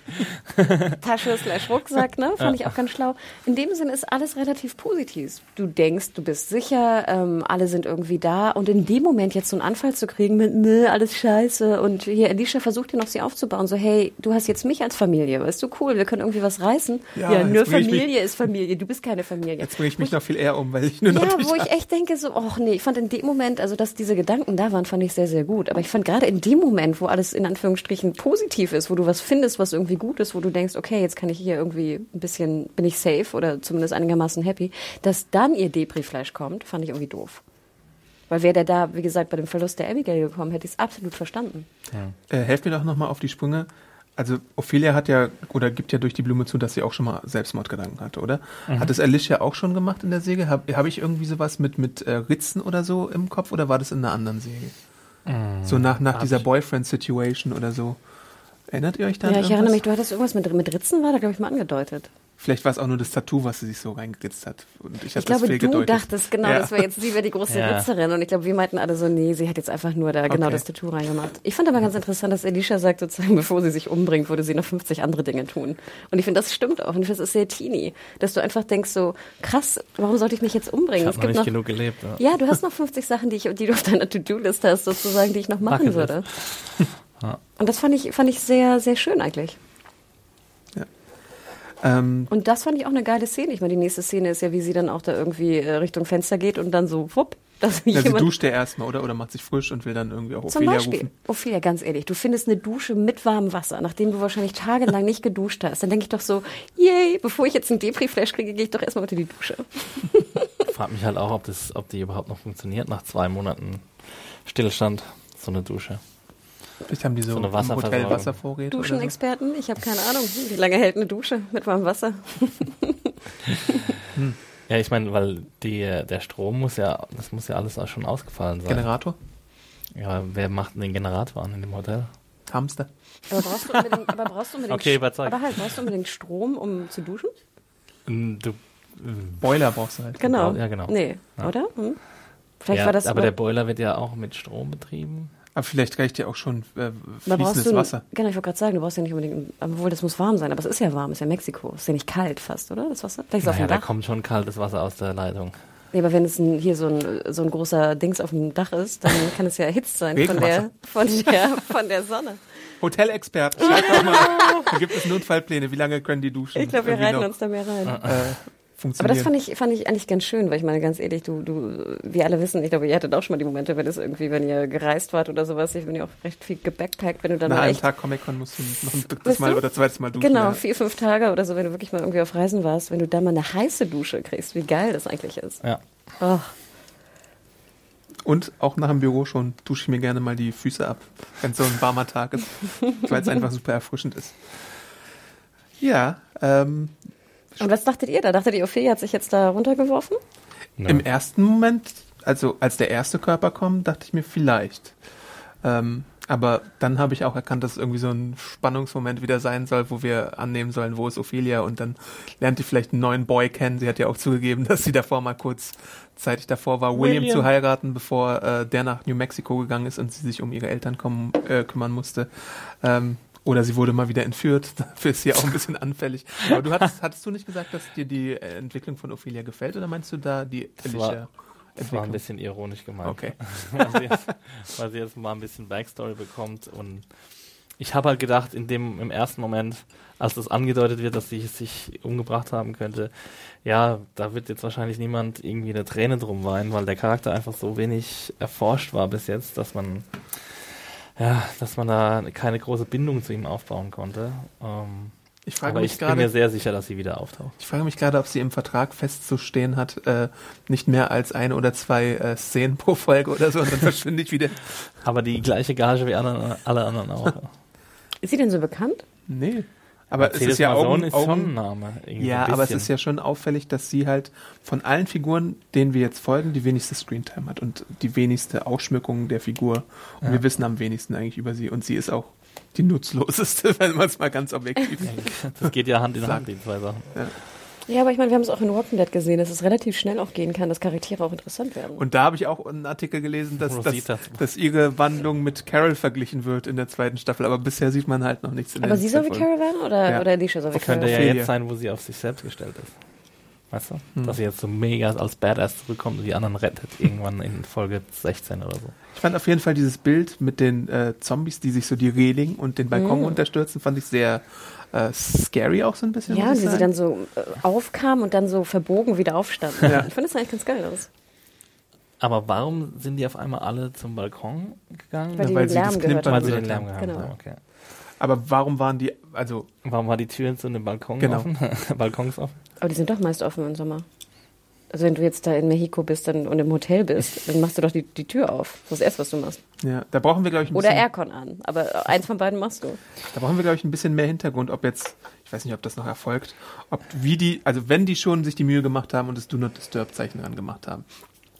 Tasche slash Rucksack, ne? Fand ich auch ganz schlau. In dem Sinne ist alles relativ positiv. Du denkst, du bist sicher, ähm, alle sind irgendwie da und in dem Moment jetzt so einen Anfall zu kriegen mit, ne, alles scheiße und hier, Alicia versucht ja noch sie aufzubauen, so, hey, du hast jetzt mich als Familie, weißt du, cool, wir können irgendwie was reißen. Ja, Ja, nur ich Familie ist Familie, du bist keine Familie. Jetzt bringe ich mich noch viel eher um, weil ich nur noch Ja, wo ich echt denke, so, ach nee, ich fand in dem Moment, also dass diese Gedanken da waren, fand ich sehr, sehr gut. Aber ich fand gerade in dem Moment, wo alles in Anführungsstrichen positiv ist, wo du was findest, was irgendwie gut ist, wo du denkst, okay, jetzt kann ich hier irgendwie ein bisschen, bin ich safe oder zumindest einigermaßen happy, dass dann ihr Depri-Fleisch kommt, fand ich irgendwie doof. Weil wäre der da, wie gesagt, bei dem Verlust der Abigail gekommen, hätte ich es absolut verstanden. Äh, helft mir doch nochmal auf die Sprünge. Also Ophelia hat ja oder gibt ja durch die Blume zu, dass sie auch schon mal Selbstmordgedanken hatte, oder? Mhm. Hat es Alicia auch schon gemacht in der Säge? Habe hab ich irgendwie sowas mit mit äh, Ritzen oder so im Kopf oder war das in einer anderen Säge? So nach nach hab dieser Boyfriend-Situation oder so. Erinnert ihr euch da? an Ja, ich irgendwas? erinnere mich, du hattest irgendwas mit, mit Ritzen, war da, glaube ich, mal angedeutet. Vielleicht war es auch nur das Tattoo, was sie sich so reingeritzt hat. Und ich, Ich glaube, du gedeutet. dachtest, genau, Ja. das war jetzt, sie wäre die große Ja. Ritzerin. Und ich glaube, wir meinten alle so, nee, sie hat jetzt einfach nur da genau Okay. das Tattoo reingemacht. Ich fand aber ganz interessant, dass Alicia sagt, sozusagen, bevor sie sich umbringt, würde sie noch 50 andere Dinge tun. Und ich finde, das stimmt auch. Und ich finde, das ist sehr teeny. Dass du einfach denkst so, krass, warum sollte ich mich jetzt Ich umbringen? habe noch nicht genug gelebt. Ja. ja, du hast noch 50 Sachen, die, ich, die du auf deiner To-Do-List hast, sozusagen, die ich noch machen Bucketlist. würde. Ja. Und das fand ich, fand ich sehr, sehr schön eigentlich. Ähm, Und das fand ich auch eine geile Szene. Ich meine, die nächste Szene ist ja, wie sie dann auch da irgendwie äh, Richtung Fenster geht und dann so, wupp, dass ja, sie duscht ja erstmal, oder? Oder macht sich frisch und will dann irgendwie auch Zum Ophelia Beispiel, rufen. Ophelia, ganz ehrlich, du findest eine Dusche mit warmem Wasser, nachdem du wahrscheinlich tagelang nicht geduscht hast. Dann denke ich doch so, yay, bevor ich jetzt einen Depri-Flash kriege, gehe ich doch erstmal unter die Dusche. Ich frage mich halt auch, ob, das, ob die überhaupt noch funktioniert nach zwei Monaten Stillstand, so eine Dusche. Vielleicht haben die so, So eine im Hotel. Wasservorräte oder so. Duschenexperten, ich habe keine Ahnung, wie lange hält eine Dusche mit warmem Wasser? Ja, ich meine, weil die, der Strom muss ja, das muss ja alles auch schon ausgefallen sein. Generator? Ja, wer macht denn den Generator an in dem Hotel? Hamster. Aber brauchst du unbedingt, aber brauchst du unbedingt, Okay, überzeugt. aber halt, brauchst du unbedingt Strom, um zu duschen? Mm, Du, Boiler brauchst du halt. Genau. Ja, genau. Nee, Ja. oder? Hm? Vielleicht ja, war das aber der Boiler wird ja auch mit Strom betrieben. Aber vielleicht reicht ja auch schon äh, fließendes du, Wasser. Genau, ich wollte gerade sagen, du brauchst ja nicht unbedingt, obwohl das muss warm sein, aber es ist ja warm, es ist ja Mexiko, es ist ja nicht kalt fast, oder? Das Wasser? Vielleicht Naja, da Dach. kommt schon kaltes Wasser aus der Leitung. Nee, aber wenn es ein, hier so ein, so ein großer Dings auf dem Dach ist, dann kann es ja erhitzt sein von der, von der, von der Sonne. Hotelexpert, schreibt doch mal. Da gibt es Notfallpläne. Wie lange können die duschen? Ich glaube, wir reiten noch, uns da mehr rein. Äh, Aber funktionieren. das fand ich, fand ich eigentlich ganz schön, weil ich meine, ganz ehrlich, du, du, wir alle wissen, ich glaube, ihr hattet auch schon mal die Momente, wenn es irgendwie, wenn ihr gereist wart oder sowas, wenn ihr auch recht viel gebackpackt, wenn du dann Nach mal einem echt, Tag Comic-Con musst du noch ein drittes Mal du? oder zweites Mal duschen. genau, ja. vier, fünf Tage oder so, wenn du wirklich mal irgendwie auf Reisen warst, wenn du da mal eine heiße Dusche kriegst, wie geil das eigentlich ist. Ja. Oh, Und auch nach dem Büro schon dusche ich mir gerne mal die Füße ab, wenn es so ein warmer Tag ist, weil es einfach super erfrischend ist. Ja, ähm, Und was dachtet ihr da? Dachtet ihr, Ophelia hat sich jetzt da runtergeworfen? Ja. im ersten Moment, also als der erste Körper kommt, dachte ich mir vielleicht. Ähm, aber dann habe ich auch erkannt, dass es irgendwie so ein Spannungsmoment wieder sein soll, wo wir annehmen sollen, wo ist Ophelia und dann lernt die vielleicht einen neuen Boy kennen. Sie hat ja auch zugegeben, dass sie davor mal kurz zeitig davor war, William, William. zu heiraten, bevor äh, der nach New Mexico gegangen ist und sie sich um ihre Eltern kommen, äh, kümmern musste. Ähm, oder sie wurde mal wieder entführt. Dafür ist sie auch ein bisschen anfällig. Aber du hattest, hattest du nicht gesagt, dass dir die äh, Entwicklung von Ophelia gefällt oder meinst du da die Alicia? Das war ein bisschen ironisch gemeint. Okay. weil, sie jetzt, weil sie jetzt mal ein bisschen Backstory bekommt und ich habe halt gedacht, in dem im ersten Moment, als das angedeutet wird, dass sie sich umgebracht haben könnte, ja, da wird jetzt wahrscheinlich niemand irgendwie eine Träne drum weinen, weil der Charakter einfach so wenig erforscht war bis jetzt, dass man ja, dass man da keine große Bindung zu ihm aufbauen konnte. Ähm, Ich frage aber mich ich bin mir gerade, sehr sicher, dass sie wieder auftaucht. ich frage mich gerade, ob sie im Vertrag festzustehen hat, äh, nicht mehr als eine oder zwei äh, Szenen pro Folge oder so, und dann verschwinde ich wieder. Aber die gleiche Gage wie alle, alle anderen auch. Ist sie denn so bekannt? Nee. Aber es Mercedes ist ja Augen, ist Augen, ja, ein aber es ist ja schon auffällig, dass sie halt von allen Figuren, denen wir jetzt folgen, die wenigste Screentime hat und die wenigste Ausschmückung der Figur. Und Ja. wir wissen am wenigsten eigentlich über sie. Und sie ist auch die nutzloseste, wenn man es mal ganz objektiv Das geht ja Hand in Hand, die zwei Sachen. Ja, aber ich meine, wir haben es auch in Walking Dead gesehen, dass es relativ schnell auch gehen kann, dass Charaktere auch interessant werden. Und da habe ich auch einen Artikel gelesen, dass, dass, dass ihre Wandlung mit Carol verglichen wird in der zweiten Staffel. Aber bisher sieht man halt noch nichts in aber den sie soll wie. Carol werden oder, Ja. oder Alicia soll wie Das könnte Carol? ja jetzt sein, wo sie auf sich selbst gestellt ist. Weißt du? Hm. Dass sie jetzt so mega als Badass zurückkommt und die anderen rettet irgendwann in Folge 16 oder so. Ich fand auf jeden Fall dieses Bild mit den äh, Zombies, die sich so die Reling und den Balkon Mhm. unterstürzen, fand ich sehr äh, scary auch so ein bisschen. Ja, wie sie dann so äh, aufkam und dann so verbogen wieder aufstand. Ja. Ich finde das eigentlich ganz geil aus. Aber warum sind die auf einmal alle zum Balkon gegangen? Weil die weil den sie Lärm das gehört Klimpern Weil sie den gehört Lärm haben. gehabt Genau. haben. Okay. Aber warum waren die, also Warum war die Tür zu dem Balkon Genau. offen? Balkons offen? Aber die sind doch meist offen im Sommer. Also wenn du jetzt da in Mexiko bist dann, und im Hotel bist, dann machst du doch die, die Tür auf. Das ist das Erste, was du machst. ja, da brauchen wir glaube ich ein Oder bisschen, Aircon an. Aber eins von beiden machst du. da brauchen wir glaube ich ein bisschen mehr Hintergrund, ob jetzt, ich weiß nicht, ob das noch erfolgt, ob wie die, also wenn die schon sich die Mühe gemacht haben und das Do Not Disturb Zeichen dran gemacht haben,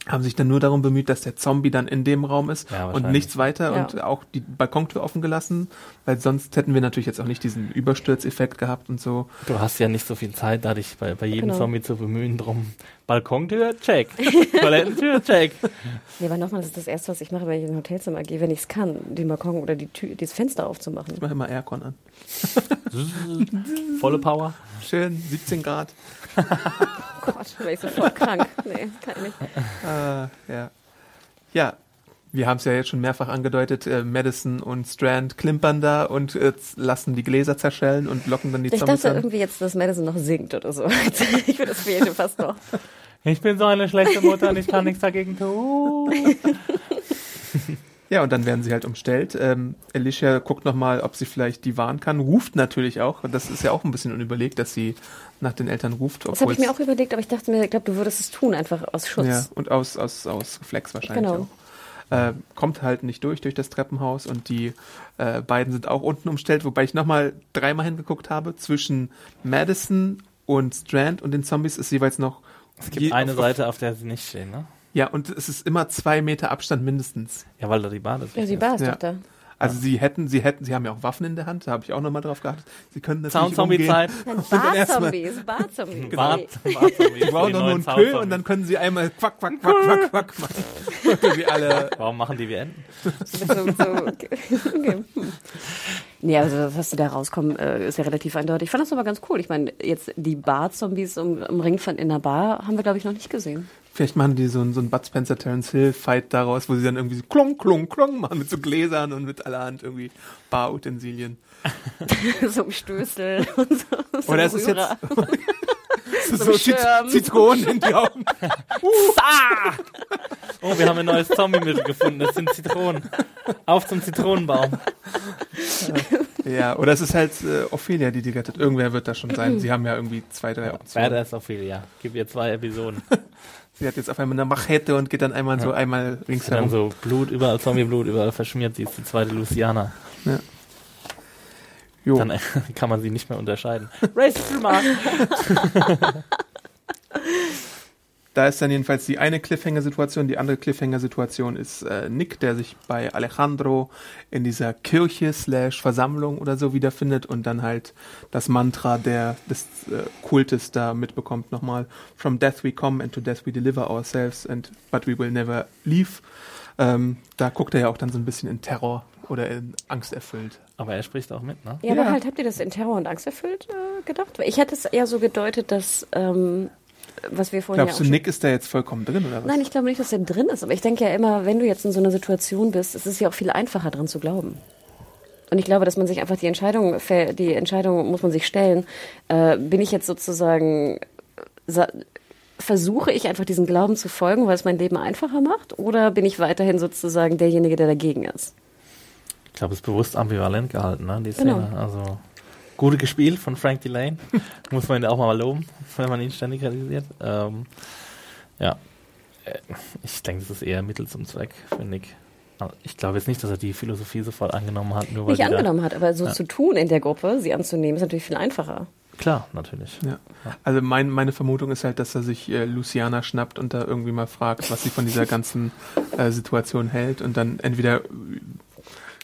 haben sich dann nur darum bemüht, dass der Zombie dann in dem Raum ist Ja, und nichts weiter Ja. und auch die Balkontür offen gelassen, weil sonst hätten wir natürlich jetzt auch nicht diesen Überstürzeffekt gehabt und so. Du hast ja nicht so viel Zeit, da dich bei, bei jedem Genau. Zombie zu bemühen drum. Balkontür, check. Toilettentür, check. Nee, aber nochmal, das ist das Erste, was ich mache, wenn ich in ein Hotelzimmer gehe, wenn ich es kann, den Balkon oder die Tür, dieses Fenster aufzumachen. Ich mache immer Aircon an. Volle Power. Schön, 17 Grad. Gott, wäre ich sofort krank. Nee, kann ich nicht. Äh, ja. Ja, wir haben es ja jetzt schon mehrfach angedeutet, äh, Madison und Strand klimpern da und äh, lassen die Gläser zerschellen und locken dann die Ich Zombies dachte an. irgendwie jetzt, dass Madison noch singt oder so. Ich finde, das fehlte fast noch. Ich bin so eine schlechte Mutter und ich kann nichts dagegen tun. Ja, und dann werden sie halt umstellt. Ähm, Alicia guckt nochmal, ob sie vielleicht die warnen kann, ruft natürlich auch. Und das ist ja auch ein bisschen unüberlegt, dass sie nach den Eltern ruft. Das habe ich mir auch überlegt, aber ich dachte mir, ich glaube, du würdest es tun, einfach aus Schutz. Ja, und aus, aus, aus Reflex wahrscheinlich Genau. auch. Äh, kommt halt nicht durch, durch das Treppenhaus und die äh, beiden sind auch unten umstellt, wobei ich nochmal dreimal hingeguckt habe zwischen Madison und Strand und den Zombies ist jeweils noch Es gibt je- eine auf- Seite, auf der sie nicht stehen, ne? Ja, und es ist immer zwei Meter Abstand mindestens. Ja, weil da die Bar ist. Ja, sie war es Ja. doch da. Also sie hätten, sie hätten, sie haben ja auch Waffen in der Hand, da habe ich auch nochmal drauf geachtet. Sie können Soundzombie-Zeit. Nein, dann erstmal- Barzombies, Barzombies. Bart, Die brauchen doch nur einen Kö Soundzombies. und dann können sie einmal quack, quack, quack, quack, quack machen. Alle. Warum machen die wie Enten? Nee, also was sie da rauskommen, äh, ist ja relativ eindeutig. Ich fand das aber ganz cool. Ich meine, jetzt die Bar-Zombies um, umringt von in der Bar haben wir, glaube ich, noch nicht gesehen. Vielleicht machen die so einen, so einen Bud Spencer Terence Hill Fight daraus, wo sie dann irgendwie so klong, klong, klong machen mit so Gläsern und mit allerhand irgendwie Barutensilien. so im Stößel und so. so Oder ist es jetzt so, So. Zitronen in die Augen? Oh, wir haben ein neues Zombie-Mittel gefunden. Das sind Zitronen. Auf zum Zitronenbaum. Ja, oder es ist halt äh, Ophelia, die die rettet. Irgendwer wird das schon sein. Sie haben ja irgendwie zwei, drei Optionen. Badass Ophelia. Gib ihr zwei Episoden. Sie hat jetzt auf einmal eine Machete und geht dann einmal so einmal links Dann so Blut, überall Zombie-Blut, überall verschmiert. Sie ist die zweite Luciana. Jo. Dann äh, kann man sie nicht mehr unterscheiden. Race Mark. Da ist dann jedenfalls die eine Cliffhanger-Situation. Die andere Cliffhanger-Situation ist äh, Nick, der sich bei Alejandro in dieser Kirche slash Versammlung oder so wiederfindet und dann halt das Mantra der, des äh, Kultes da mitbekommt nochmal. From death we come and to death we deliver ourselves and but we will never leave. Ähm, da guckt er ja auch dann so ein bisschen in Terror oder in Angst erfüllt. Aber er spricht auch mit, ne? Ja, Ja. aber halt, habt ihr das in Terror und Angst erfüllt äh, gedacht? Ich hätte es eher so gedeutet, dass, ähm, was wir vorhin Glaubst ja du, Nick ist da jetzt vollkommen drin oder was? Nein, ich glaube nicht, dass er drin ist. Aber ich denke ja immer, wenn du jetzt in so einer Situation bist, ist es ja auch viel einfacher dran zu glauben. Und ich glaube, dass man sich einfach die Entscheidung, die Entscheidung muss man sich stellen. Äh, bin ich jetzt sozusagen, sa- versuche ich einfach diesen Glauben zu folgen, weil es mein Leben einfacher macht? Oder bin ich weiterhin sozusagen derjenige, der dagegen ist? Ich glaube, es ist bewusst ambivalent gehalten, ne? Die Genau. Szene. Also gut gespielt von Frank Delane. Muss man ihn auch mal loben, wenn man ihn ständig kritisiert. Ähm, ja. Äh, Ich denke, das ist eher Mittel zum Zweck für Nick. Aber Ich glaube jetzt nicht, dass er die Philosophie sofort angenommen hat, nur weil Nicht angenommen hat, aber so Ja. zu tun in der Gruppe, sie anzunehmen, ist natürlich viel einfacher. Klar, natürlich. Ja. Also mein, meine Vermutung ist halt, dass er sich äh, Luciana schnappt und da irgendwie mal fragt, was sie von dieser ganzen äh, Situation hält und dann entweder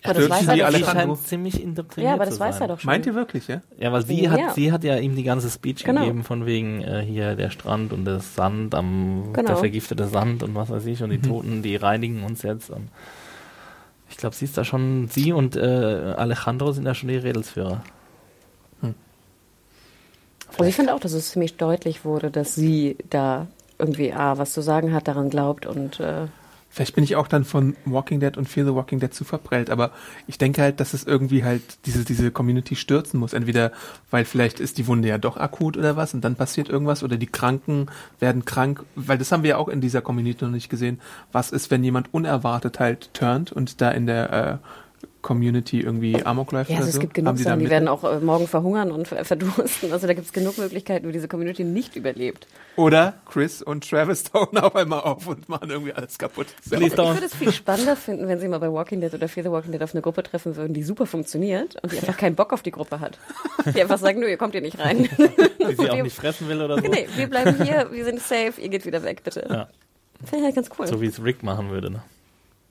Aber das weiß sie er doch schon. Scheint ziemlich indoktriniert Ja, aber zu das weiß sein. er doch schon. meint ihr wirklich, ja? Ja, weil sie Ja. hat, sie hat ja ihm die ganze Speech Genau. gegeben von wegen äh, hier der Strand und der Sand am Genau. der vergiftete Sand und was weiß ich und die Mhm. Toten, die reinigen uns jetzt. Und ich glaube, sie ist da schon, sie und äh, Alejandro sind da schon die Redelsführer. Also ich finde auch, dass es ziemlich deutlich wurde, dass sie da irgendwie A, was zu sagen hat, daran glaubt und äh, Vielleicht bin ich auch dann von Walking Dead und Fear the Walking Dead zu verprellt, aber ich denke halt, dass es irgendwie halt diese, diese Community stürzen muss. Entweder, weil vielleicht ist die Wunde ja doch akut oder was und dann passiert irgendwas oder die Kranken werden krank, weil das haben wir ja auch in dieser Community noch nicht gesehen. Was ist, wenn jemand unerwartet halt turnt und da in der äh, Community irgendwie Amok läuft ja, oder also so? es gibt genug die Sachen, die Mittel? werden auch äh, morgen verhungern und ver- verdursten. Also da gibt es genug Möglichkeiten, wie diese Community nicht überlebt. Oder Chris und Travis tauchen auf einmal auf und machen irgendwie alles kaputt. Don't. Ich würde es viel spannender finden, wenn sie mal bei Walking Dead oder Fear the Walking Dead auf eine Gruppe treffen würden, die super funktioniert und die einfach keinen Bock auf die Gruppe hat. Die einfach sagen, nö, ihr kommt hier nicht rein. Die sie auch nicht fressen will oder so. nee, wir bleiben hier, wir sind safe, ihr geht wieder weg, bitte. Ja. Finde ich halt ganz cool. So wie es Rick machen würde, ne?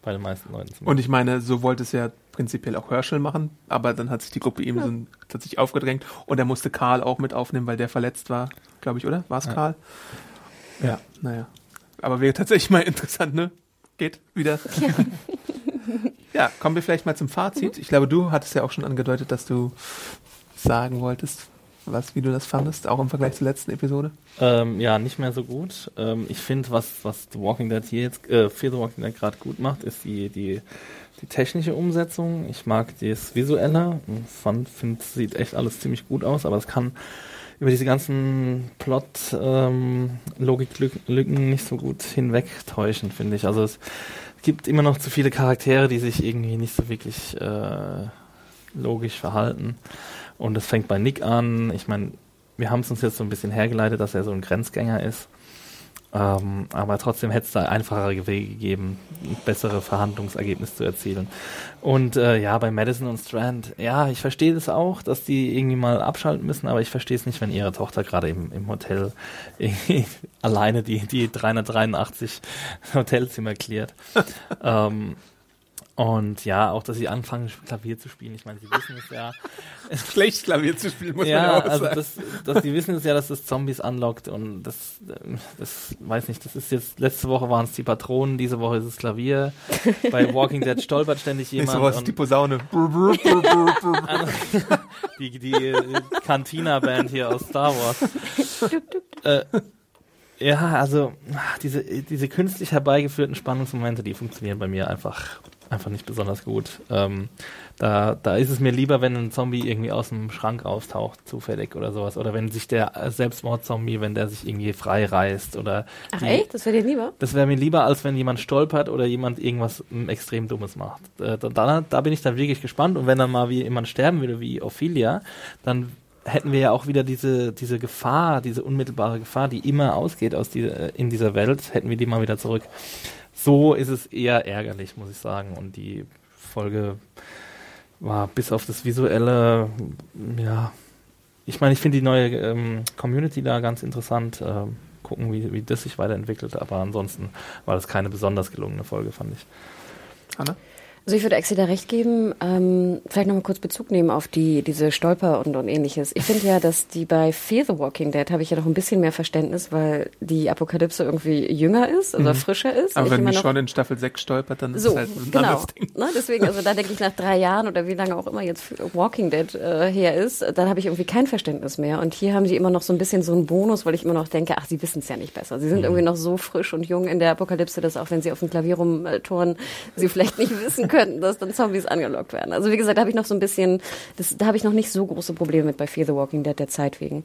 Bei den meisten Leuten. zumindest. Und ich meine, so wollte es ja prinzipiell auch Herschel machen, aber dann hat sich die Gruppe ihm so ein, hat sich aufgedrängt und er musste Karl auch mit aufnehmen, weil der verletzt war, glaube ich, oder? War es Ja. Karl? Ja, naja. Aber wäre tatsächlich mal interessant, ne? Geht wieder. Ja. kommen wir vielleicht mal zum Fazit. Ich glaube, du hattest ja auch schon angedeutet, dass du sagen wolltest, was, wie du das fandest, auch im Vergleich zur letzten Episode. Ähm, ja, nicht mehr so gut. Ähm, ich finde, was, was The Walking Dead hier jetzt, äh, Fear the Walking Dead gerade gut macht, ist die, die, die technische Umsetzung. Ich mag das Visuelle. Fand, finde, sieht echt alles ziemlich gut aus, aber es kann über diese ganzen Plot-Logik-Lücken nicht so gut hinwegtäuschen, finde ich. Also es gibt immer noch zu viele Charaktere, die sich irgendwie nicht so wirklich äh, logisch verhalten. Und es fängt bei Nick an. Ich meine, wir haben es uns jetzt so ein bisschen hergeleitet, dass er so ein Grenzgänger ist. Ähm, aber trotzdem hätte es da einfachere Wege gegeben, bessere Verhandlungsergebnisse zu erzielen. Und äh, ja, bei Madison und Strand, ja, ich verstehe das auch, dass die irgendwie mal abschalten müssen, aber ich verstehe es nicht, wenn ihre Tochter gerade im, im Hotel alleine die, die 383 Hotelzimmer klärt. ähm, und ja, auch, dass sie anfangen, Klavier zu spielen. Ich meine, sie wissen es ja. Schlecht Klavier zu spielen, muss ja, man ja auch also sagen. das, das, die wissen es ja, dass das Zombies anlockt und das, ähm, das weiß nicht, das ist jetzt, letzte Woche waren es die Patronen, diese Woche ist es Klavier. Bei Walking Dead stolpert ständig jemand. Nächste Woche ist die Posaune. die, die äh, Cantina-Band hier aus Star Wars. äh, ja, also diese, diese künstlich herbeigeführten Spannungsmomente, die funktionieren bei mir einfach, einfach nicht besonders gut. Ähm, da, da ist es mir lieber, wenn ein Zombie irgendwie aus dem Schrank auftaucht, zufällig oder sowas. Oder wenn sich der äh, Selbstmordzombie, wenn der sich irgendwie frei reißt oder Ach die- echt? Das wäre dir lieber? das wäre mir lieber, als wenn jemand stolpert oder jemand irgendwas mm, extrem Dummes macht. Äh, da, da, bin ich dann wirklich gespannt. Und wenn dann mal wie jemand sterben würde, wie Ophelia, dann hätten wir ja auch wieder diese, diese Gefahr, diese unmittelbare Gefahr, die immer ausgeht aus dieser, in dieser Welt, hätten wir die mal wieder zurück. So ist es eher ärgerlich, muss ich sagen. Und die Folge war bis auf das Visuelle, ja, ich meine, ich finde die neue ähm, Community da ganz interessant. Ähm, gucken, wie, wie das sich weiterentwickelt. Aber ansonsten war das keine besonders gelungene Folge, fand ich. Hanna? Also ich würde Axel da recht geben, ähm, vielleicht nochmal kurz Bezug nehmen auf die diese Stolper und, und ähnliches. Ich finde ja, dass die bei Fear the Walking Dead habe ich ja noch ein bisschen mehr Verständnis, weil die Apokalypse irgendwie jünger ist oder frischer ist. Aber Ich wenn die schon in Staffel 6 stolpert, dann ist so, es halt ein genau. anderes Ding. Ne, deswegen, also da denke ich nach drei Jahren oder wie lange auch immer jetzt Walking Dead äh, her ist, dann habe ich irgendwie kein Verständnis mehr. Und hier haben sie immer noch so ein bisschen so einen Bonus, weil ich immer noch denke, ach, sie wissen es ja nicht besser. Sie sind irgendwie noch so frisch und jung in der Apokalypse, dass auch wenn sie auf dem Klavier rumtouren, sie vielleicht nicht wissen könnten, dass dann Zombies angelockt werden. Also wie gesagt, da habe ich noch so ein bisschen, das, da habe ich noch nicht so große Probleme mit bei Fear the Walking Dead der Zeit wegen.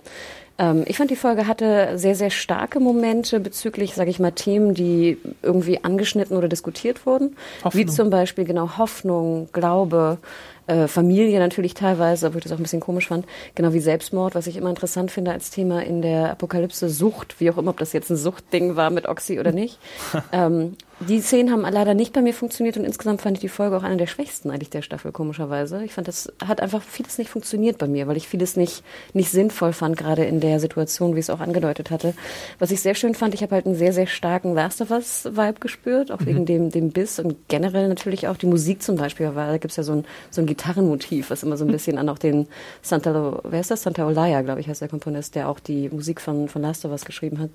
Ähm, ich fand, die Folge hatte sehr, sehr starke Momente bezüglich, sage ich mal, Themen, die irgendwie angeschnitten oder diskutiert wurden. Wie Hoffnung. zum Beispiel genau Hoffnung, Glaube, äh, Familie natürlich teilweise, obwohl ich das auch ein bisschen komisch fand. Genau wie Selbstmord, was ich immer interessant finde als Thema in der Apokalypse, Sucht, wie auch immer, ob das jetzt ein Suchtding war mit Oxy oder nicht. ähm, die Szenen haben leider nicht bei mir funktioniert und insgesamt fand ich die Folge auch eine der schwächsten eigentlich der Staffel, komischerweise. Ich fand, das hat einfach vieles nicht funktioniert bei mir, weil ich vieles nicht, nicht sinnvoll fand, gerade in der Situation, wie ich es auch angedeutet hatte. Was ich sehr schön fand, ich habe halt einen sehr, sehr starken Last of Us-Vibe gespürt, auch wegen dem, dem Biss und generell natürlich auch die Musik zum Beispiel, weil da gibt's ja so ein, so ein Gitarrenmotiv, was immer so ein bisschen an auch den Santa, wer ist das? Santa Olaya, glaube ich, heißt der Komponist, der auch die Musik von, von Last of Us geschrieben hat.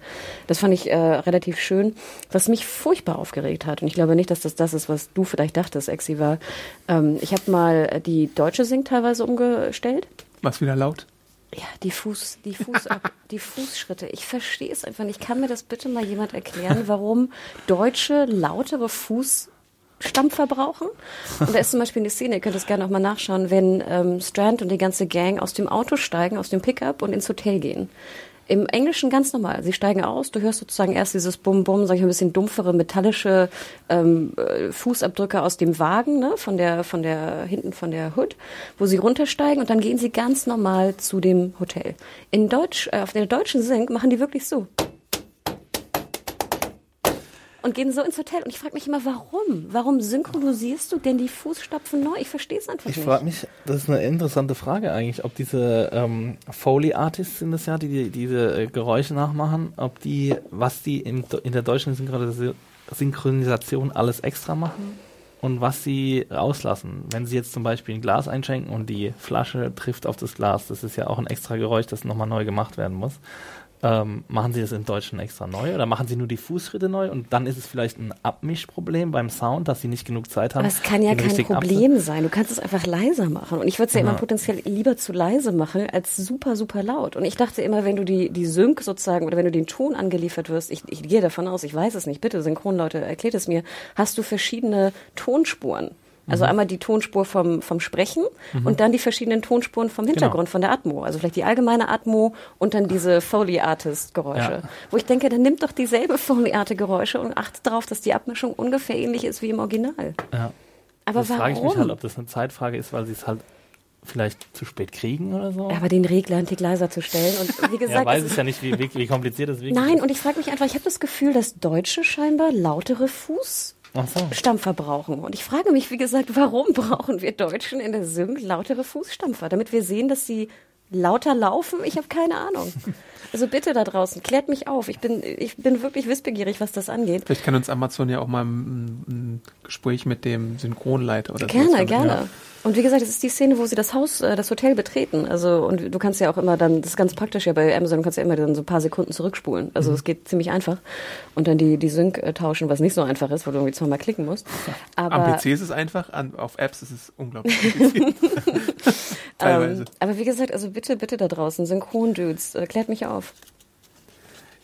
Das fand ich äh, relativ schön. Was mich furchtbar aufgeregt hat, und ich glaube nicht, dass das das ist, was du vielleicht dachtest, Exi, war, ähm, ich habe mal äh, die deutsche Sing teilweise umgestellt. Was wieder laut? Ja, die Fuß, die Fuß, die Fußschritte. Ich verstehe es einfach nicht. Kann mir das bitte mal jemand erklären, warum Deutsche lautere Fußstampfer brauchen? Und da ist zum Beispiel eine Szene, ihr könnt es gerne auch mal nachschauen, wenn ähm, Strand und die ganze Gang aus dem Auto steigen, aus dem Pickup und ins Hotel gehen. Im Englischen ganz normal. Sie steigen aus, du hörst sozusagen erst dieses Bum-Bum, sag ich mal, ein bisschen dumpfere, metallische ähm, äh, Fußabdrücke aus dem Wagen, ne, von der, von der, hinten von der Hood, wo sie runtersteigen und dann gehen sie ganz normal zu dem Hotel. In Deutsch, äh, auf der deutschen Sync machen die wirklich so. Und gehen so ins Hotel. Und ich frage mich immer, warum? Warum synchronisierst du denn die Fußstapfen neu? Ich verstehe es einfach Ich nicht. frage mich, das ist eine interessante Frage eigentlich, ob diese ähm, Foley-Artists sind das ja, die, die diese äh, Geräusche nachmachen, ob die, was die in, in der deutschen Synchronisation alles extra machen und was sie rauslassen. Wenn sie jetzt zum Beispiel ein Glas einschenken und die Flasche trifft auf das Glas, das ist ja auch ein extra Geräusch, das nochmal neu gemacht werden muss. Ähm, machen Sie das im Deutschen extra neu oder machen Sie nur die Fußschritte neu und dann ist es vielleicht ein Abmischproblem beim Sound, dass Sie nicht genug Zeit haben. Aber es kann ja kein Problem sein. Du kannst es einfach leiser machen. Und ich würde es ja, Ja. immer potenziell lieber zu leise machen als super, super laut. Und ich dachte immer, wenn du die, die Sync sozusagen oder wenn du den Ton angeliefert wirst, ich, ich gehe davon aus, ich weiß es nicht, bitte, Synchronleute, erklärt es mir, hast du verschiedene Tonspuren. Also Mhm. einmal die Tonspur vom, vom Sprechen und dann die verschiedenen Tonspuren vom Hintergrund, Genau. von der Atmo. Also vielleicht die allgemeine Atmo und dann diese Foley-Artist-Geräusche. Ja. Wo ich denke, dann nimmt doch dieselbe Foley-Art-Geräusche und achtet darauf, dass die Abmischung ungefähr ähnlich ist wie im Original. Ja. Aber das warum? frage ich mich halt, ob das eine Zeitfrage ist, weil sie es halt vielleicht zu spät kriegen oder so? Aber den Regler einen Tick leiser zu stellen und wie gesagt, ja, weiß es ich ja nicht, wie, wie, wie kompliziert das wirklich Nein, ist. und ich frage mich einfach, ich habe das Gefühl, dass Deutsche scheinbar lautere Ach so. Fußstampfer brauchen. Und ich frage mich, wie gesagt, warum brauchen wir Deutschen in der Sync lautere Fußstampfer? Damit wir sehen, dass sie lauter laufen? Ich habe keine Ahnung. Also bitte da draußen, klärt mich auf. Ich bin, ich bin wirklich wissbegierig, was das angeht. Vielleicht kann uns Amazon ja auch mal ein, ein Gespräch mit dem Synchronleiter oder so. Gerne, gerne. Und wie gesagt, es ist die Szene, wo sie das Haus, äh, das Hotel betreten. Also, und du kannst ja auch immer dann, das ist ganz praktisch ja bei Amazon, du kannst ja immer dann so ein paar Sekunden zurückspulen. Also, es geht ziemlich einfach. Und dann die, die Sync äh, tauschen, was nicht so einfach ist, weil du irgendwie zweimal klicken musst. Am Aber, PC ist es einfach, an, auf Apps ist es unglaublich kompliziert. Teilweise. ähm, aber wie gesagt, also bitte, bitte da draußen, Synchron-Dudes, äh, klärt mich auf.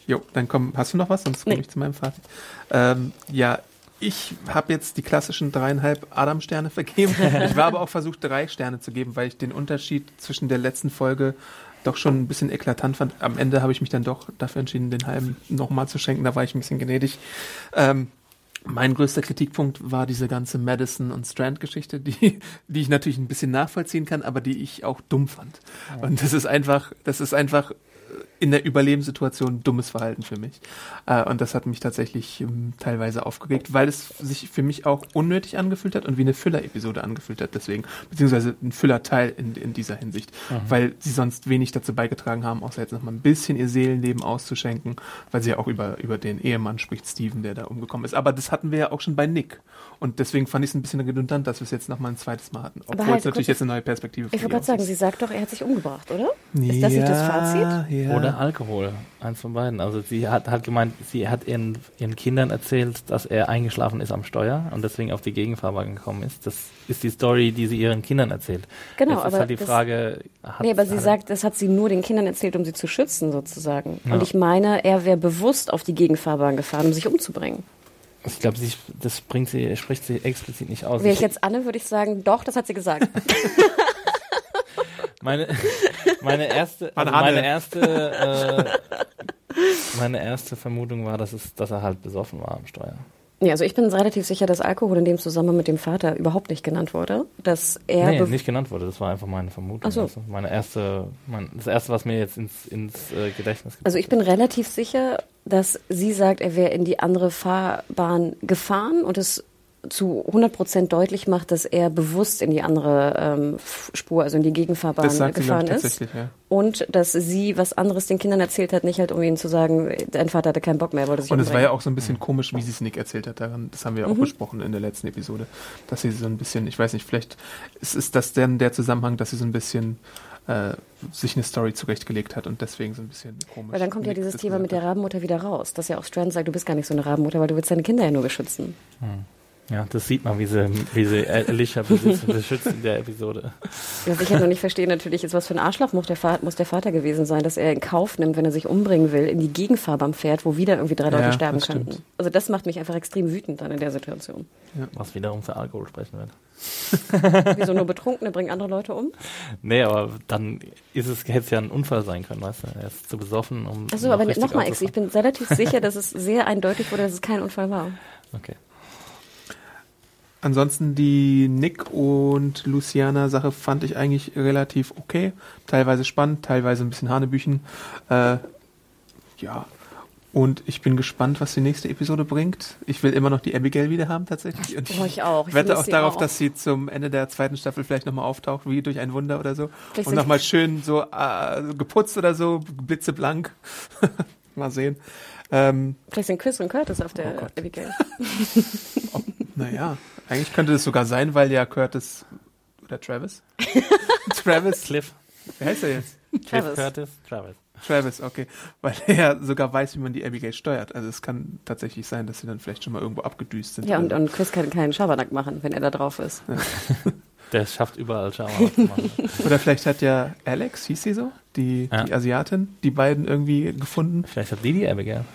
Jo, dann komm, hast du noch was? Sonst komme Nee. ich zu meinem Fazit. Ähm, ja, ich habe jetzt die klassischen dreieinhalb Adam-Sterne vergeben. ich war aber auch versucht, drei Sterne zu geben, weil ich den Unterschied zwischen der letzten Folge doch schon ein bisschen eklatant fand. Am Ende habe ich mich dann doch dafür entschieden, den halben nochmal zu schenken. Da war ich ein bisschen gnädig. Ähm, mein größter Kritikpunkt war diese ganze Madison und Strand-Geschichte, die, die ich natürlich ein bisschen nachvollziehen kann, aber die ich auch dumm fand. Und das ist einfach, das ist einfach in der Überlebenssituation dummes Verhalten für mich. Äh, und das hat mich tatsächlich ähm, teilweise aufgeregt, weil es sich für mich auch unnötig angefühlt hat und wie eine Füller-Episode angefühlt hat, deswegen, beziehungsweise ein Füller-Teil in, in dieser Hinsicht, weil sie sonst wenig dazu beigetragen haben, außer jetzt noch mal ein bisschen ihr Seelenleben auszuschenken, weil sie ja auch über, über den Ehemann spricht, Steven, der da umgekommen ist. Aber das hatten wir ja auch schon bei Nick. Und deswegen fand ich es ein bisschen redundant, dass wir es jetzt noch mal ein zweites Mal hatten. Obwohl halt es natürlich kurz- jetzt eine neue Perspektive Ich für wollte gerade sagen, ist. sie sagt doch, er hat sich umgebracht, oder? Ist das nicht das Fazit? Ja. Oder Alkohol, eins von beiden. Also sie hat, hat gemeint, sie hat ihren, ihren Kindern erzählt, dass er eingeschlafen ist am Steuer und deswegen auf die Gegenfahrbahn gekommen ist. Das ist die Story, die sie ihren Kindern erzählt. Genau, Jetzt ist aber halt die das- Frage, hat, Nee, aber sie sagt, das hat sie nur den Kindern erzählt, um sie zu schützen, sozusagen. Ja. Und ich meine, er wäre bewusst auf die Gegenfahrbahn gefahren, um sich umzubringen. ich glaube, das bringt sie, spricht sie explizit nicht aus. Wäre ich jetzt Anne, würde ich sagen, doch, das hat sie gesagt. Meine, meine erste, also meine erste, äh, meine erste Vermutung war, dass es, dass er halt besoffen war am Steuer. ja, also ich bin relativ sicher, dass Alkohol in dem Zusammenhang mit dem Vater überhaupt nicht genannt wurde. Dass er nee, nicht genannt wurde. Das war einfach meine Vermutung. Ach so. Also meine erste, mein, das erste, was mir jetzt ins, ins äh, Gedächtnis gekommen Also ich bin relativ sicher, dass sie sagt, er wäre in die andere Fahrbahn gefahren und es zu 100% deutlich macht, dass er bewusst in die andere ähm, Spur, also in die Gegenfahrbahn Das sagt sie, gefahren ich, ist. tatsächlich, ja. Und dass sie was anderes den Kindern erzählt hat, nicht halt um ihnen zu sagen, dein Vater hatte keinen Bock mehr, wollte sich Und es war ja auch so ein bisschen komisch, wie sie es Nick erzählt hat. Daran, das haben wir Mhm. auch besprochen in der letzten Episode, dass sie so ein bisschen, ich weiß nicht, vielleicht ist, ist das denn der Zusammenhang, dass sie so ein bisschen äh, sich eine Story zurechtgelegt hat und deswegen so ein bisschen komisch. Weil dann kommt ja dieses Thema mit der Rabenmutter wieder raus, dass ja auch Strand sagt, du bist gar nicht so eine Rabenmutter, weil du willst deine Kinder ja nur beschützen. Ja, das sieht man, wie sie, wie sie Alicia beschützt in der Episode. Was ich halt noch nicht verstehe natürlich ist, was für ein Arschloch muss der, Vater, muss der Vater gewesen sein, dass er in Kauf nimmt, wenn er sich umbringen will, in die Gegenfahrbahn fährt, wo wieder irgendwie drei Leute Ja, sterben das stimmt. könnten. Also das macht mich einfach extrem wütend dann in der Situation. Was wiederum für Alkohol sprechen wird. Wieso nur Betrunkene bringen andere Leute um? Nee, aber dann ist es, hätte es ja ein Unfall sein können, weißt du? Er ist zu besoffen, um. Achso, noch aber nochmal, Auto ich bin relativ sicher, dass es sehr eindeutig wurde, dass es kein Unfall war. Okay. Ansonsten die Nick und Luciana Sache fand ich eigentlich relativ okay. Teilweise spannend, teilweise ein bisschen Hanebüchen. Äh, ja. Und ich bin gespannt, was die nächste Episode bringt. Ich will immer noch die Abigail wieder haben, tatsächlich. Und Oh, ich auch. Ich wette auch darauf, auch. dass sie zum Ende der zweiten Staffel vielleicht nochmal auftaucht, wie durch ein Wunder oder so. Vielleicht und nochmal schön so äh, geputzt oder so, blitzeblank. mal sehen. Ähm, Vielleicht sind Chris und Curtis auf Oh der Gott. Abigail. naja, eigentlich könnte das sogar sein, weil ja Curtis oder Travis? Travis, Cliff. wie heißt er jetzt? Cliff Travis. Curtis, Travis. Travis, okay. Weil er ja sogar weiß, wie man die Abigail steuert. Also es kann tatsächlich sein, dass sie dann vielleicht schon mal irgendwo abgedüst sind. Ja, und, und Chris kann keinen Schabernack machen, wenn er da drauf ist. Der es schafft überall Schauer zu machen. Oder vielleicht hat ja Alex, hieß sie so, die, Ja. die Asiatin, die beiden irgendwie gefunden. Vielleicht hat die die Abigail.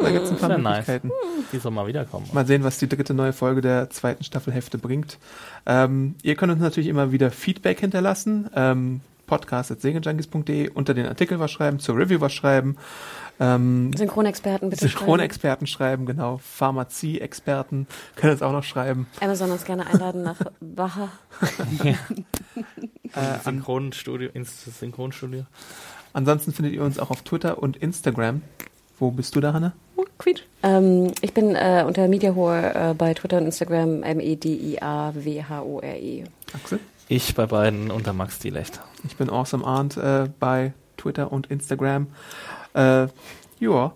Da gibt es ein paar wär nice. Möglichkeiten. Die soll mal wiederkommen. Mal sehen, was die dritte neue Folge der zweiten Staffelhälfte bringt. Ähm, ihr könnt uns natürlich immer wieder Feedback hinterlassen. Ähm, podcast.segenjunkies.de, unter den Artikel was schreiben, zur Review was schreiben. Ähm, Synchronexperten bitte Synchronexperten schreiben, genau. Pharmazie-Experten können es auch noch schreiben. schreiben. Amazon uns gerne einladen nach Baha. Äh, Synchronstudio, ins Synchronstudio. Ansonsten findet ihr uns auch auf Twitter und Instagram. Wo bist du da, Hanne? Ähm, ich bin äh, unter Mediahore äh, bei Twitter und Instagram M-E-D-I-A-W-H-O-R-E. Axel? Ich bei beiden unter Max Dielecht. Ich bin Awesome Arndt äh, bei Twitter und Instagram. Äh, ja.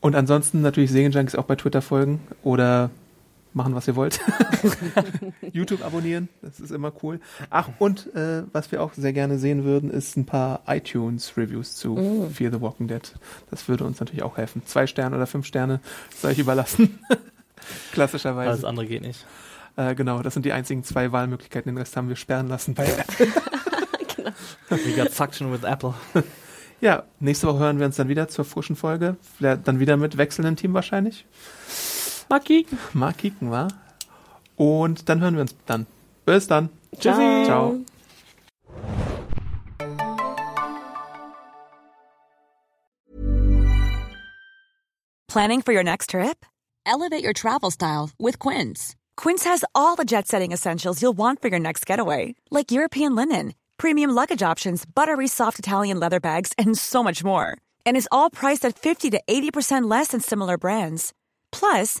Und ansonsten natürlich Segenjunkies auch bei Twitter folgen oder machen, was ihr wollt. YouTube abonnieren, das ist immer cool. Ach, und äh, was wir auch sehr gerne sehen würden, ist ein paar iTunes-Reviews zu Fear the Walking Dead. Das würde uns natürlich auch helfen. Zwei Sterne oder fünf Sterne sei euch überlassen. Alles Klassischerweise. andere geht nicht. Äh, genau, das sind die einzigen zwei Wahlmöglichkeiten. Den Rest haben wir sperren lassen bei We got suction with Apple. Ja, nächste Woche hören wir uns dann wieder zur frischen Folge. Dann wieder mit wechselndem Team wahrscheinlich. Mal kicken. Mal kicken, wa? Und dann hören wir uns dann. Bis dann. Ciao. Ciao. Planning for your next trip? Elevate your travel style with Quince. Quince has all the jet setting essentials you'll want for your next getaway, like European linen, premium luggage options, buttery soft Italian leather bags, and so much more. And is all priced at 50 to 80% less than similar brands. Plus,